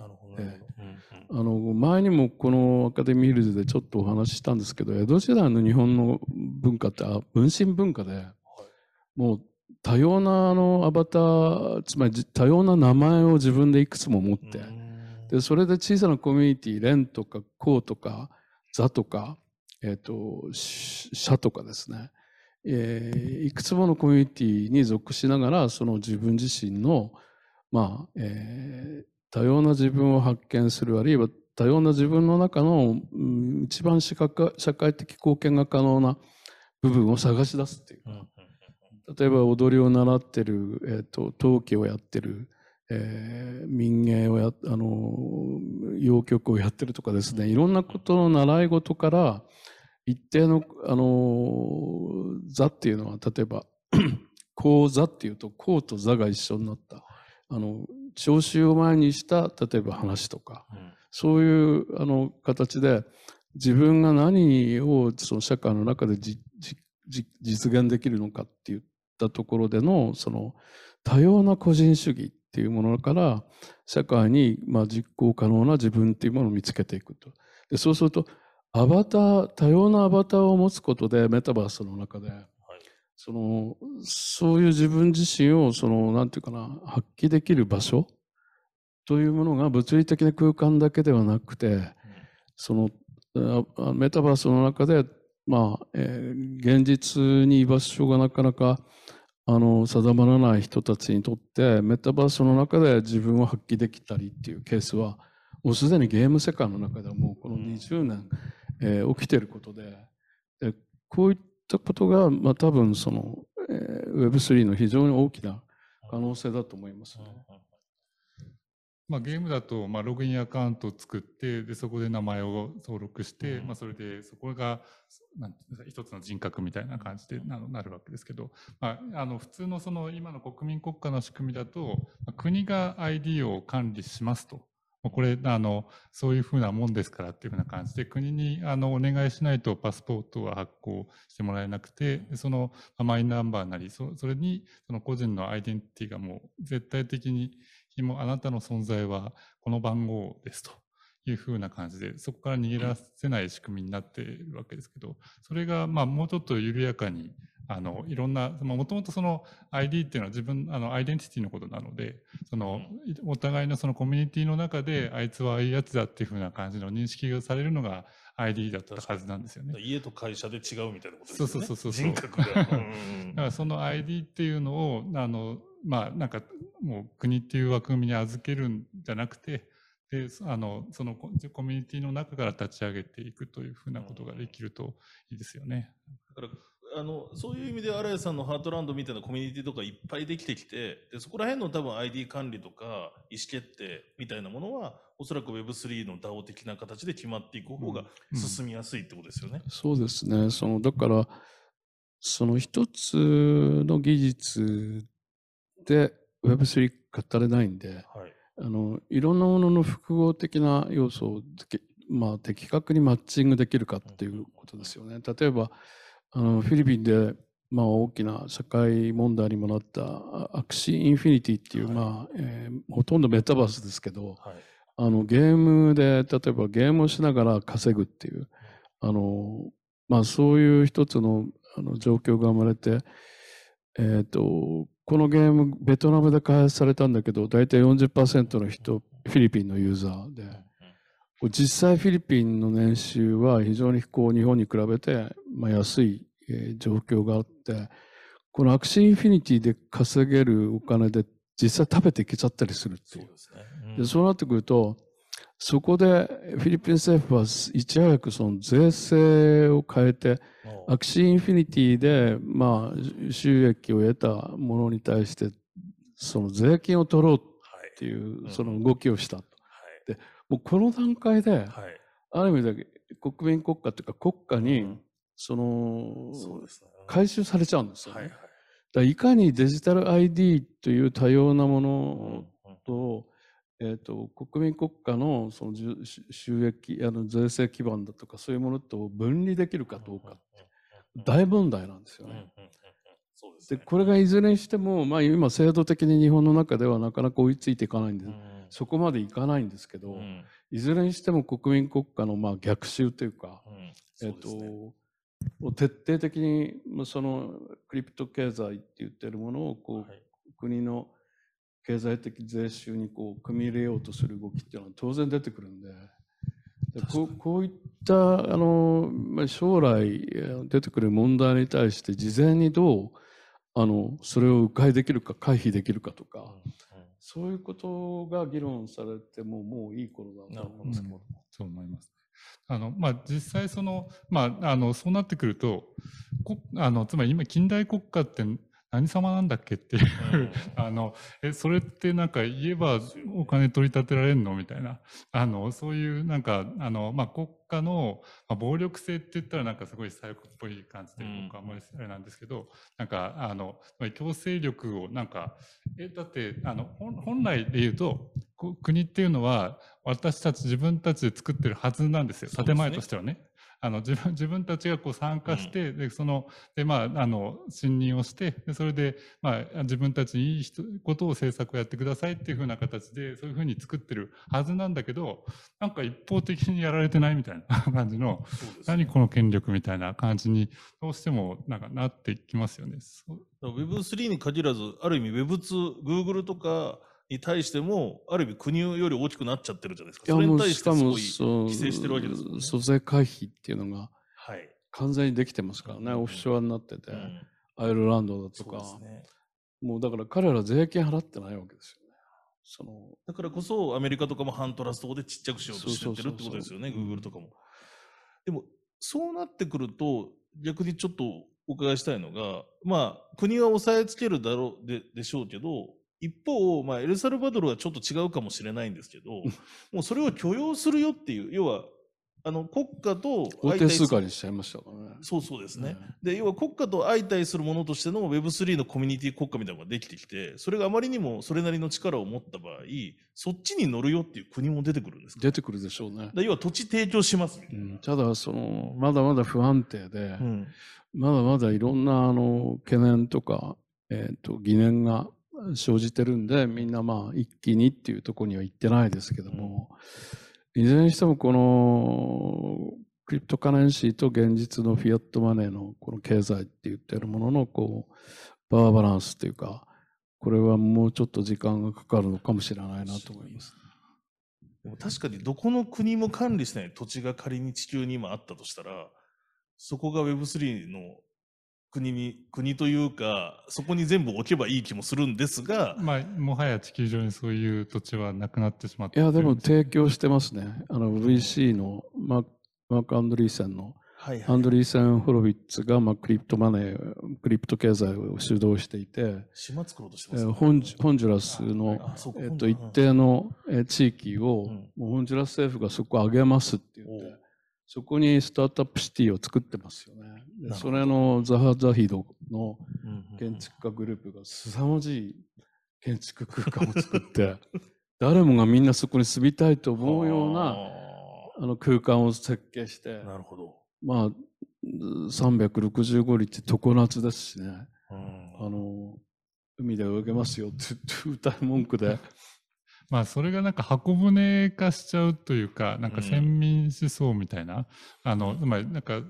あの前にもこのアカデミーヒルズでちょっとお話ししたんですけど江戸時代の日本の文化って分身文化で、もう多様なあのアバターつまり多様な名前を自分でいくつも持って、でそれで小さなコミュニティ連とか公とか座とか、えーと、社とかですね、えー、いくつものコミュニティに属しながらその自分自身のまあ、えー、多様な自分を発見するあるいは多様な自分の中の、うん、一番社会的貢献が可能な部分を探し出すっていうか、例えば踊りを習ってる、えーと、陶器をやってる、えー、民芸をやあの洋曲をやってるとかですね。いろんなことの習い事から一定のあの座っていうのは例えば「こう座」っていうと「こう」と「座」が一緒になったあの聴衆を前にした例えば話とか、うん、そういうあの形で自分が何をその社会の中で実現できるのかっていったところでのその多様な個人主義っていうものから社会にまあ実行可能な自分っていうものを見つけていくと。でそうするとアバター多様なアバターを持つことでメタバースの中でそのそういう自分自身をそのなんていうかな発揮できる場所というものが物理的な空間だけではなくて、そのメタバースの中で、まあえー、現実に居場所がなかなかあの定まらない人たちにとってメタバースの中で自分を発揮できたりっていうケースはもうすでにゲーム世界の中ではもうこの20年、えー、起きてることでこういったことが、まあ、多分その、えー、Web3 の非常に大きな可能性だと思いますね。まあ、ゲームだと、まあ、ログインアカウントを作ってでそこで名前を登録して、うん、まあ、それでそこがなん一つの人格みたいな感じでななるわけですけど、まあ、あの普通のその今の国民国家の仕組みだと、まあ、国が ID を管理しますと。これあのそういうふうなもんですからっていうふうな感じで国にあのお願いしないとパスポートは発行してもらえなくてそのマイナンバーなりそれにその個人のアイデンティティがもう絶対的にあなたの存在はこの番号ですというふうな感じでそこから逃げ出せない仕組みになっているわけですけどそれがまあもうちょっと緩やかにあのいろんなもともとその ID っていうのは自分あのアイデンティティのことなのでそのお互いのそのコミュニティの中であいつはいいやつだっていうふうな感じの認識がされるのが ID だったはずなんですよね。家と会社で違うみたいなことですね。そうそうそうそう。人格が。だからその ID っていうのをあのまあなんかもう国っていう枠組みに預けるんじゃなくてであのそのコミュニティの中から立ち上げていくというふうなことができるといいですよね。だからあのそういう意味で新井さんのハートランドみたいなコミュニティとかいっぱいできてきてでそこら辺の多分 ID 管理とか意思決定みたいなものはおそらく Web3 の DAO 的な形で決まっていく方が進みやすいってことですよね。うんうん、そうですねそのだからその一つの技術で Web3 語れないんで、はい、あのいろんなものの複合的な要素を、まあ、的確にマッチングできるかっていうことですよね。例えばあのフィリピンで、まあ、大きな社会問題にもなったアクシーインフィニティっていう、はい、まあえー、ほとんどメタバースですけど、はい、あのゲームで例えばゲームをしながら稼ぐっていう、あのまあ、そういう一つのあの状況が生まれて、えーとこのゲームベトナムで開発されたんだけど大体40%の人フィリピンのユーザーで実際フィリピンの年収は非常にこう日本に比べて、まあ、安い、え状況があってこのアクシーインフィニティで稼げるお金で実際食べていけちゃったりするっていう。そう、ね。うん、そうなってくるとそこでフィリピン政府はいち早くその税制を変えてアクシーインフィニティでまあ収益を得たものに対してその税金を取ろうっていうその動きをした。でもうこの段階で、ある意味で国民国家というか国家にその回収されちゃうんですよね。だいかにデジタル ID という多様なものと、えーと、国民国家のその収益あの税制基盤だとかそういうものと分離できるかどうか大問題なんですよね。でこれがいずれにしても、まあ、今制度的に日本の中ではなかなか追いついていかないんで、うん、そこまでいかないんですけど、うん、いずれにしても国民国家のまあ逆襲というか、うん、えーと、徹底的にそのクリプト経済って言ってるものをこう、はい、国の経済的税収にこう組み入れようとする動きっていうのは当然出てくるんででこうこういったあの将来出てくる問題に対して事前にどうあのそれを迂回できるか回避できるかとか、うんうん、そういうことが議論されてももういい頃だと思うんですけど、うん、そう思います。あのまあ、実際その、まあ、あのそうなってくるとあのつまり今近代国家って何様なんだっけっていう、あのえそれってなんか言えばお金取り立てられるのみたいな。あのそういうなんかあの、まあ、国家の、まあ、暴力性って言ったらなんかすごい左翼っぽい感じで僕はあんまりあれなんですけど、なんかあの強制力をなんかえだってあの本来で言うと国っていうのは私たち自分たちで作ってるはずなんですよ。建前としてはね。あの自分 自分たちがこう参加して、うん、でそので、まあ、あの信任をしてでそれで、まあ、自分たちにいいことを政策をやってくださいっていうふうな形でそういうふうに作ってるはずなんだけどなんか一方的にやられてないみたいな感じの、ね、何この権力みたいな感じにどうしてもなんかなってきますよね。Web3 に限らずある意味 Web2、Google とかに対しても、ある意味国より大きくなっちゃってるじゃないですか。それに対してすごい規制してるわけですもんね。租税回避っていうのが、完全にできてますからね、オフショアになってて、うん、アイルランドだとか、ね、もうだから彼ら税金払ってないわけですよね。そのだからこそアメリカとかも反トラストでちっちゃくしようとしてるってことですよね、グーグルとかも。でも、そうなってくると、逆にちょっとお伺いしたいのが、まあ、国が押さえつけるだろうででしょうけど、一方、まあ、エルサルバドルはちょっと違うかもしれないんですけど、もうそれを許容するよっていう、要は、あの国家と法定通貨にしちゃいましたからね。そうそうですね。で、要は国家と相対するものとしての Web3 のコミュニティ国家みたいなのができてきて、それがあまりにもそれなりの力を持った場合、そっちに乗るよっていう国も出てくるんですか？出てくるでしょうね。要は土地提供しますうん、ただ、その、まだまだ不安定で、うん、まだまだいろんなあの懸念とか、えー、と疑念が生じてるんで、みんなまあ一気にっていうところには行ってないですけども、いずれにしてもこのクリプトカレンシーと現実のフィアットマネーのこの経済って言ってるもののこうパワーバランスっていうかこれはもうちょっと時間がかかるのかもしれないなと思います。でも確かにどこの国も管理してない土地が仮に地球に今あったとしたらそこが Web3 の国に国というかそこに全部置けばいい気もするんですが、まあ、もはや地球上にそういう土地はなくなってしまっていやでも提供してますね。あの VC のマッマーク・アンドリーセンの、はいはい、アンドリーセン・ホロビッツが、まあ、クリプトマネー、クリプト経済を主導していて、島作ろうとしてます、ね、ホンホンジュラスの、えっと、一定の地域を、うん、もうホンジュラス政府がそこを上げますって言って、そこにスタートアップシティを作ってますよね。でそれのザハ・ザヒドの建築家グループが凄まじい建築空間を作って、誰もがみんなそこに住みたいと思うようなあの空間を設計して、なるほど。まあ、365日常夏ですしね、あの、海で泳げますよって歌い文句で。まあそれがなんか箱舟化しちゃうというか、なんか先民思想みたいな、うん、あの、まあなんか、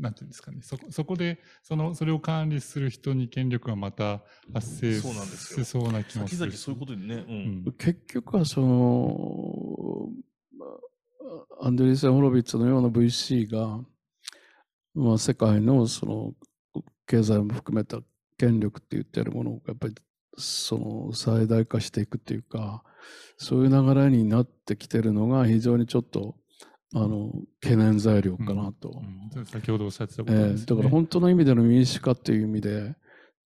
なんていうんですかね、そこそこで、その、それを管理する人に権力がままた発生しそうな気もする。先々そういうことにね、うん、結局はその、アンドリーセン・ホロビッツのような VC が、まあ、世界のその経済も含めた権力って言ってるものをやっぱりその最大化していくっていうかそういう流れになってきてるのが非常にちょっとあの懸念材料かなと、うん。うん、先ほどおっしゃってたことです、ね、えー、だから本当の意味での民主化っていう意味で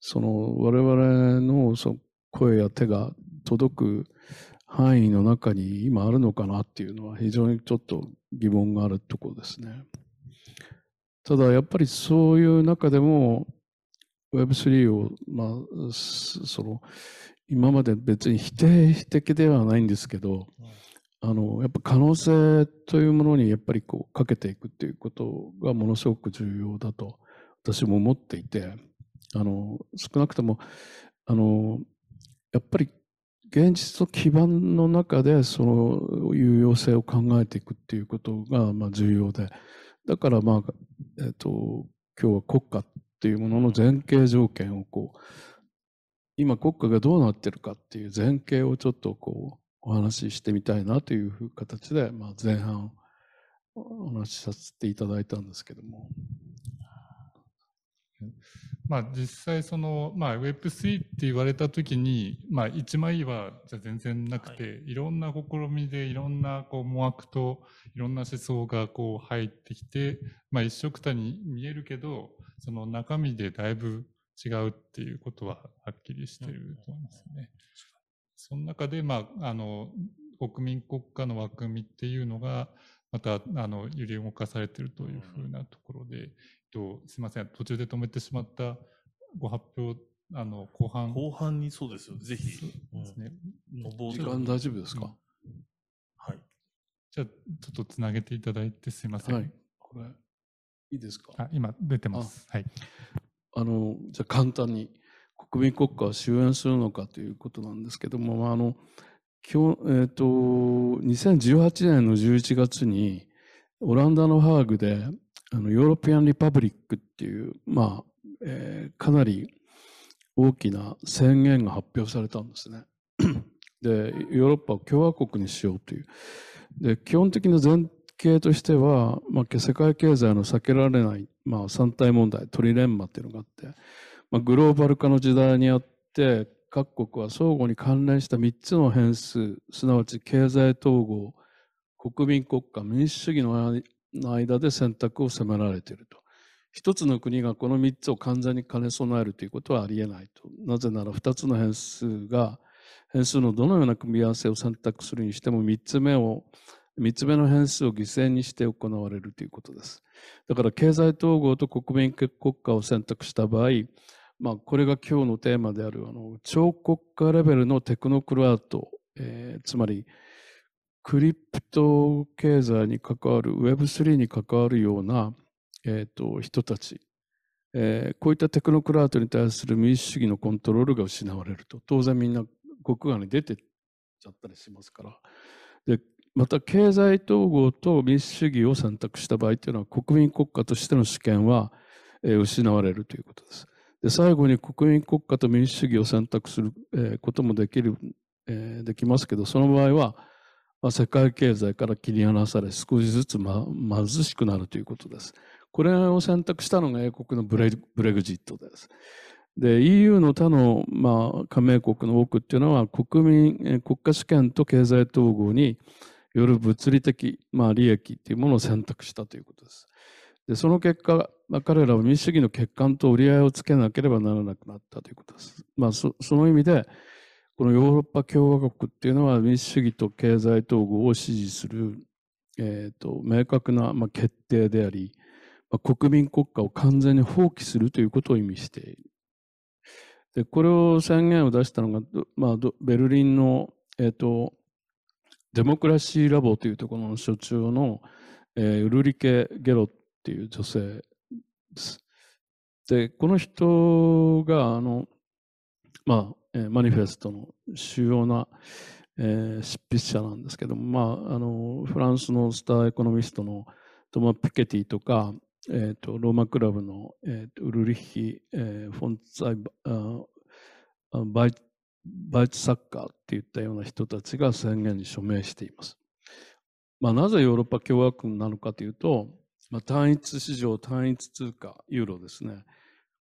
その我々のその声や手が届く範囲の中に今あるのかなっていうのは非常にちょっと疑問があるところですね。ただやっぱりそういう中でも Web3 を、まあ、その今まで別に否定的ではないんですけど、あのやっぱ可能性というものにやっぱりこうかけていくっていうことがものすごく重要だと私も思っていてあの少なくともあのやっぱり現実と基盤の中でその有用性を考えていくっていうことがまあ重要で。だからまあ、えっ、と今日は国家っていうものの前提条件をこう今国家がどうなってるかっていう前提をちょっとこうお話ししてみたいなという形で、まあ、前半お話しさせていただいたんですけども。まあ、実際その、まあ、Web3 って言われた時に、まあ、一枚はじゃ全然なくて、はい、いろんな試みでいろんなこう思惑といろんな思想がこう入ってきて、まあ、一緒くたに見えるけどその中身でだいぶ違うっていうことははっきりしてると思いますね。その中で、まあ、あの国民国家の枠組みっていうのがまたあの揺り動かされているというふうなところで、と、すみません、途中で止めてしまったご発表、あの、後半。後半にそうですよ。ぜひ。ですね。時間大丈夫ですか、うん、はい。じゃあ、ちょっとつなげていただいてすみません。はい。これ、いいですか？あ、今出てます。はい。あの、じゃあ簡単に、国民国家を終焉するのかということなんですけども、まあ、あの、今日、えっ、ー、と、2018年の11月に、オランダのハーグで、あの European Republic っていう、まあえー、かなり大きな宣言が発表されたんですね。でヨーロッパを共和国にしようという。で基本的な前提としては、まあ、世界経済の避けられない、まあ、三体問題トリレンマっていうのがあって、まあ、グローバル化の時代にあって各国は相互に関連した3つの変数すなわち経済統合国民国家民主主義のの間で選択を迫られていると。一つの国がこの3つを完全に兼ね備えるということはありえないと。なぜなら2つの変数が変数のどのような組み合わせを選択するにしても3つ目を3つ目の変数を犠牲にして行われるということです。だから経済統合と国民国家を選択した場合、まあ、これが今日のテーマであるあの超国家レベルのテクノクラート、えー、つまりクリプト経済に関わる Web3 に関わるような、えーと、人たち、えー、こういったテクノクラートに対する民主主義のコントロールが失われると。当然みんな国外に出てっちゃったりしますから。でまた経済統合と民主主義を選択した場合というのは国民国家としての主権は、失われるということです。で最後に国民国家と民主主義を選択する、こともできる、できますけどその場合は、まあ、世界経済から切り離され少しずつ、ま、貧しくなるということです。これを選択したのが英国のブレブレグジットです。で EU の他の、まあ、加盟国の多くっていうのは国民国家主権と経済統合による物理的、まあ、利益っていうものを選択したということです。でその結果、まあ、彼らは民主主義の欠陥と折り合いをつけなければならなくなったということです。まあ、その意味でこのヨーロッパ共和国っていうのは民主主義と経済統合を支持する、えーと、明確な、まあ、決定であり、まあ、国民国家を完全に放棄するということを意味している。でこれを宣言を出したのが、まあ、ベルリンの、えーとデモクラシーラボというところの所長の、えー、ウルリケ・ゲロっていう女性です。で、この人が、あの、まあ、えー、マニフェストの主要な、えー、執筆者なんですけども、まあ、あの、フランスのスターエコノミストのトマ・ピケティとか、えーと、ローマクラブの、えーと、ウルリッヒ、えー、フォンツァイバイバイトサッカーっていったような人たちが宣言に署名しています。まあ、なぜヨーロッパ共和国なのかというと、まあ、単一市場、単一通貨、ユーロですね。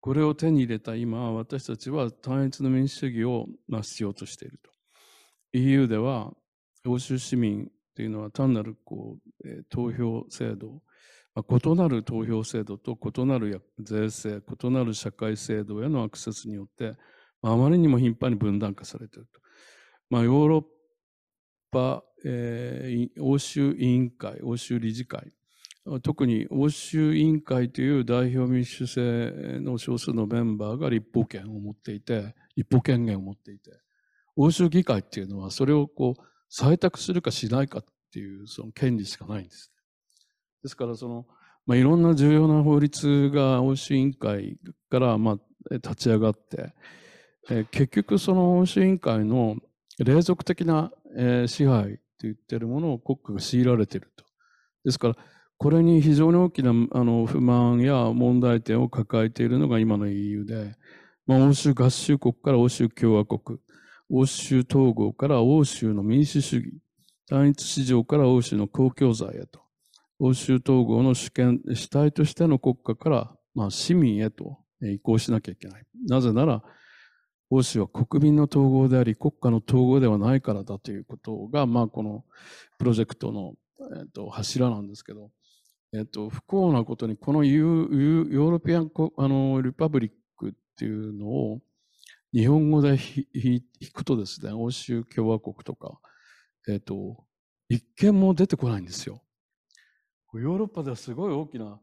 これを手に入れた今、私たちは単一の民主主義を成しようとしていると。EU では、欧州市民というのは単なるこう、えー、投票制度、まあ、異なる投票制度と異なる税制、異なる社会制度へのアクセスによって、あまりにも頻繁に分断化されていると。まあ、ヨーロッパ、えー、欧州委員会、欧州理事会、特に欧州委員会という代表民主制の少数のメンバーが立法権を持っていて、立法権限を持っていて、欧州議会っていうのはそれをこう採択するかしないかっていうその権利しかないんです。ですからその、まあ、いろんな重要な法律が欧州委員会からまあ立ち上がって、え結局その欧州委員会の霊俗的な、え支配と言ってるものを国家が強いられていると。ですからこれに非常に大きなあの不満や問題点を抱えているのが今の EU で、まあ、欧州合衆国から欧州共和国欧州統合から欧州の民主主義単一市場から欧州の公共財へと欧州統合の主権主体としての国家から、まあ、市民へと移行しなきゃいけない。なぜなら欧州は国民の統合であり国家の統合ではないからだということが、まあ、このプロジェクトの、えー、と柱なんですけど、えー、と不幸なことにこのヨーロピアンあのリパブリックっていうのを日本語で引くとですね欧州共和国とか、えー、と一見も出てこないんですよ。ヨーロッパではすごい大きな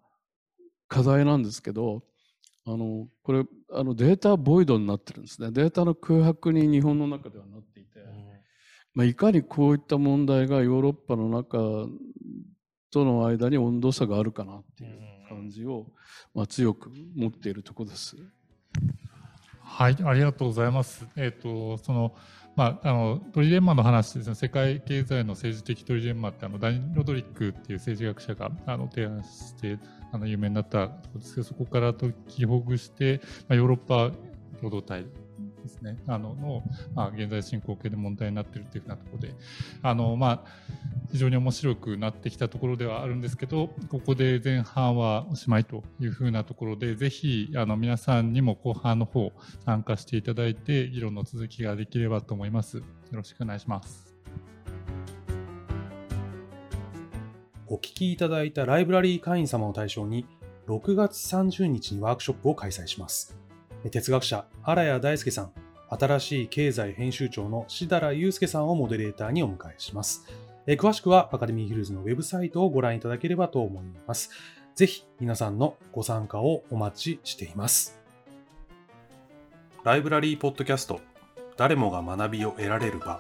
課題なんですけどあのこれあのデータボイドになってるんですね。データの空白に日本の中ではなっていて、うん、まあ、いかにこういった問題がヨーロッパの中との間に温度差があるかなっていう感じを、まあ、強く持っているところです。はい、ありがとうございます。えっ、ー、とそのまあ、あのトリレンマの話ですね。世界経済の政治的トリレンマってあのダニ・ロドリックっていう政治学者があの提案してあの有名になったとこですけどそこから解きほぐして、まあ、ヨーロッパ共同体ですね、あのの、まあ、現在進行形で問題になっているというふうなところで、あのまあ、非常に面白くなってきたところではあるんですけど、ここで前半はおしまいというふうなところで、ぜひあの皆さんにも後半の方参加していただいて、議論の続きができればと思います。よろしくお願いします。お聞きいただいたライブラリー会員様を対象に、6月30日にワークショップを開催します。哲学者、荒谷大輔さん、新しい経済編集長の志田祐介さんをモデレーターにお迎えします。え詳しくはアカデミーヒルズのウェブサイトをご覧いただければと思います。ぜひ皆さんのご参加をお待ちしています。ライブラリーポッドキャスト誰もが学びを得られる場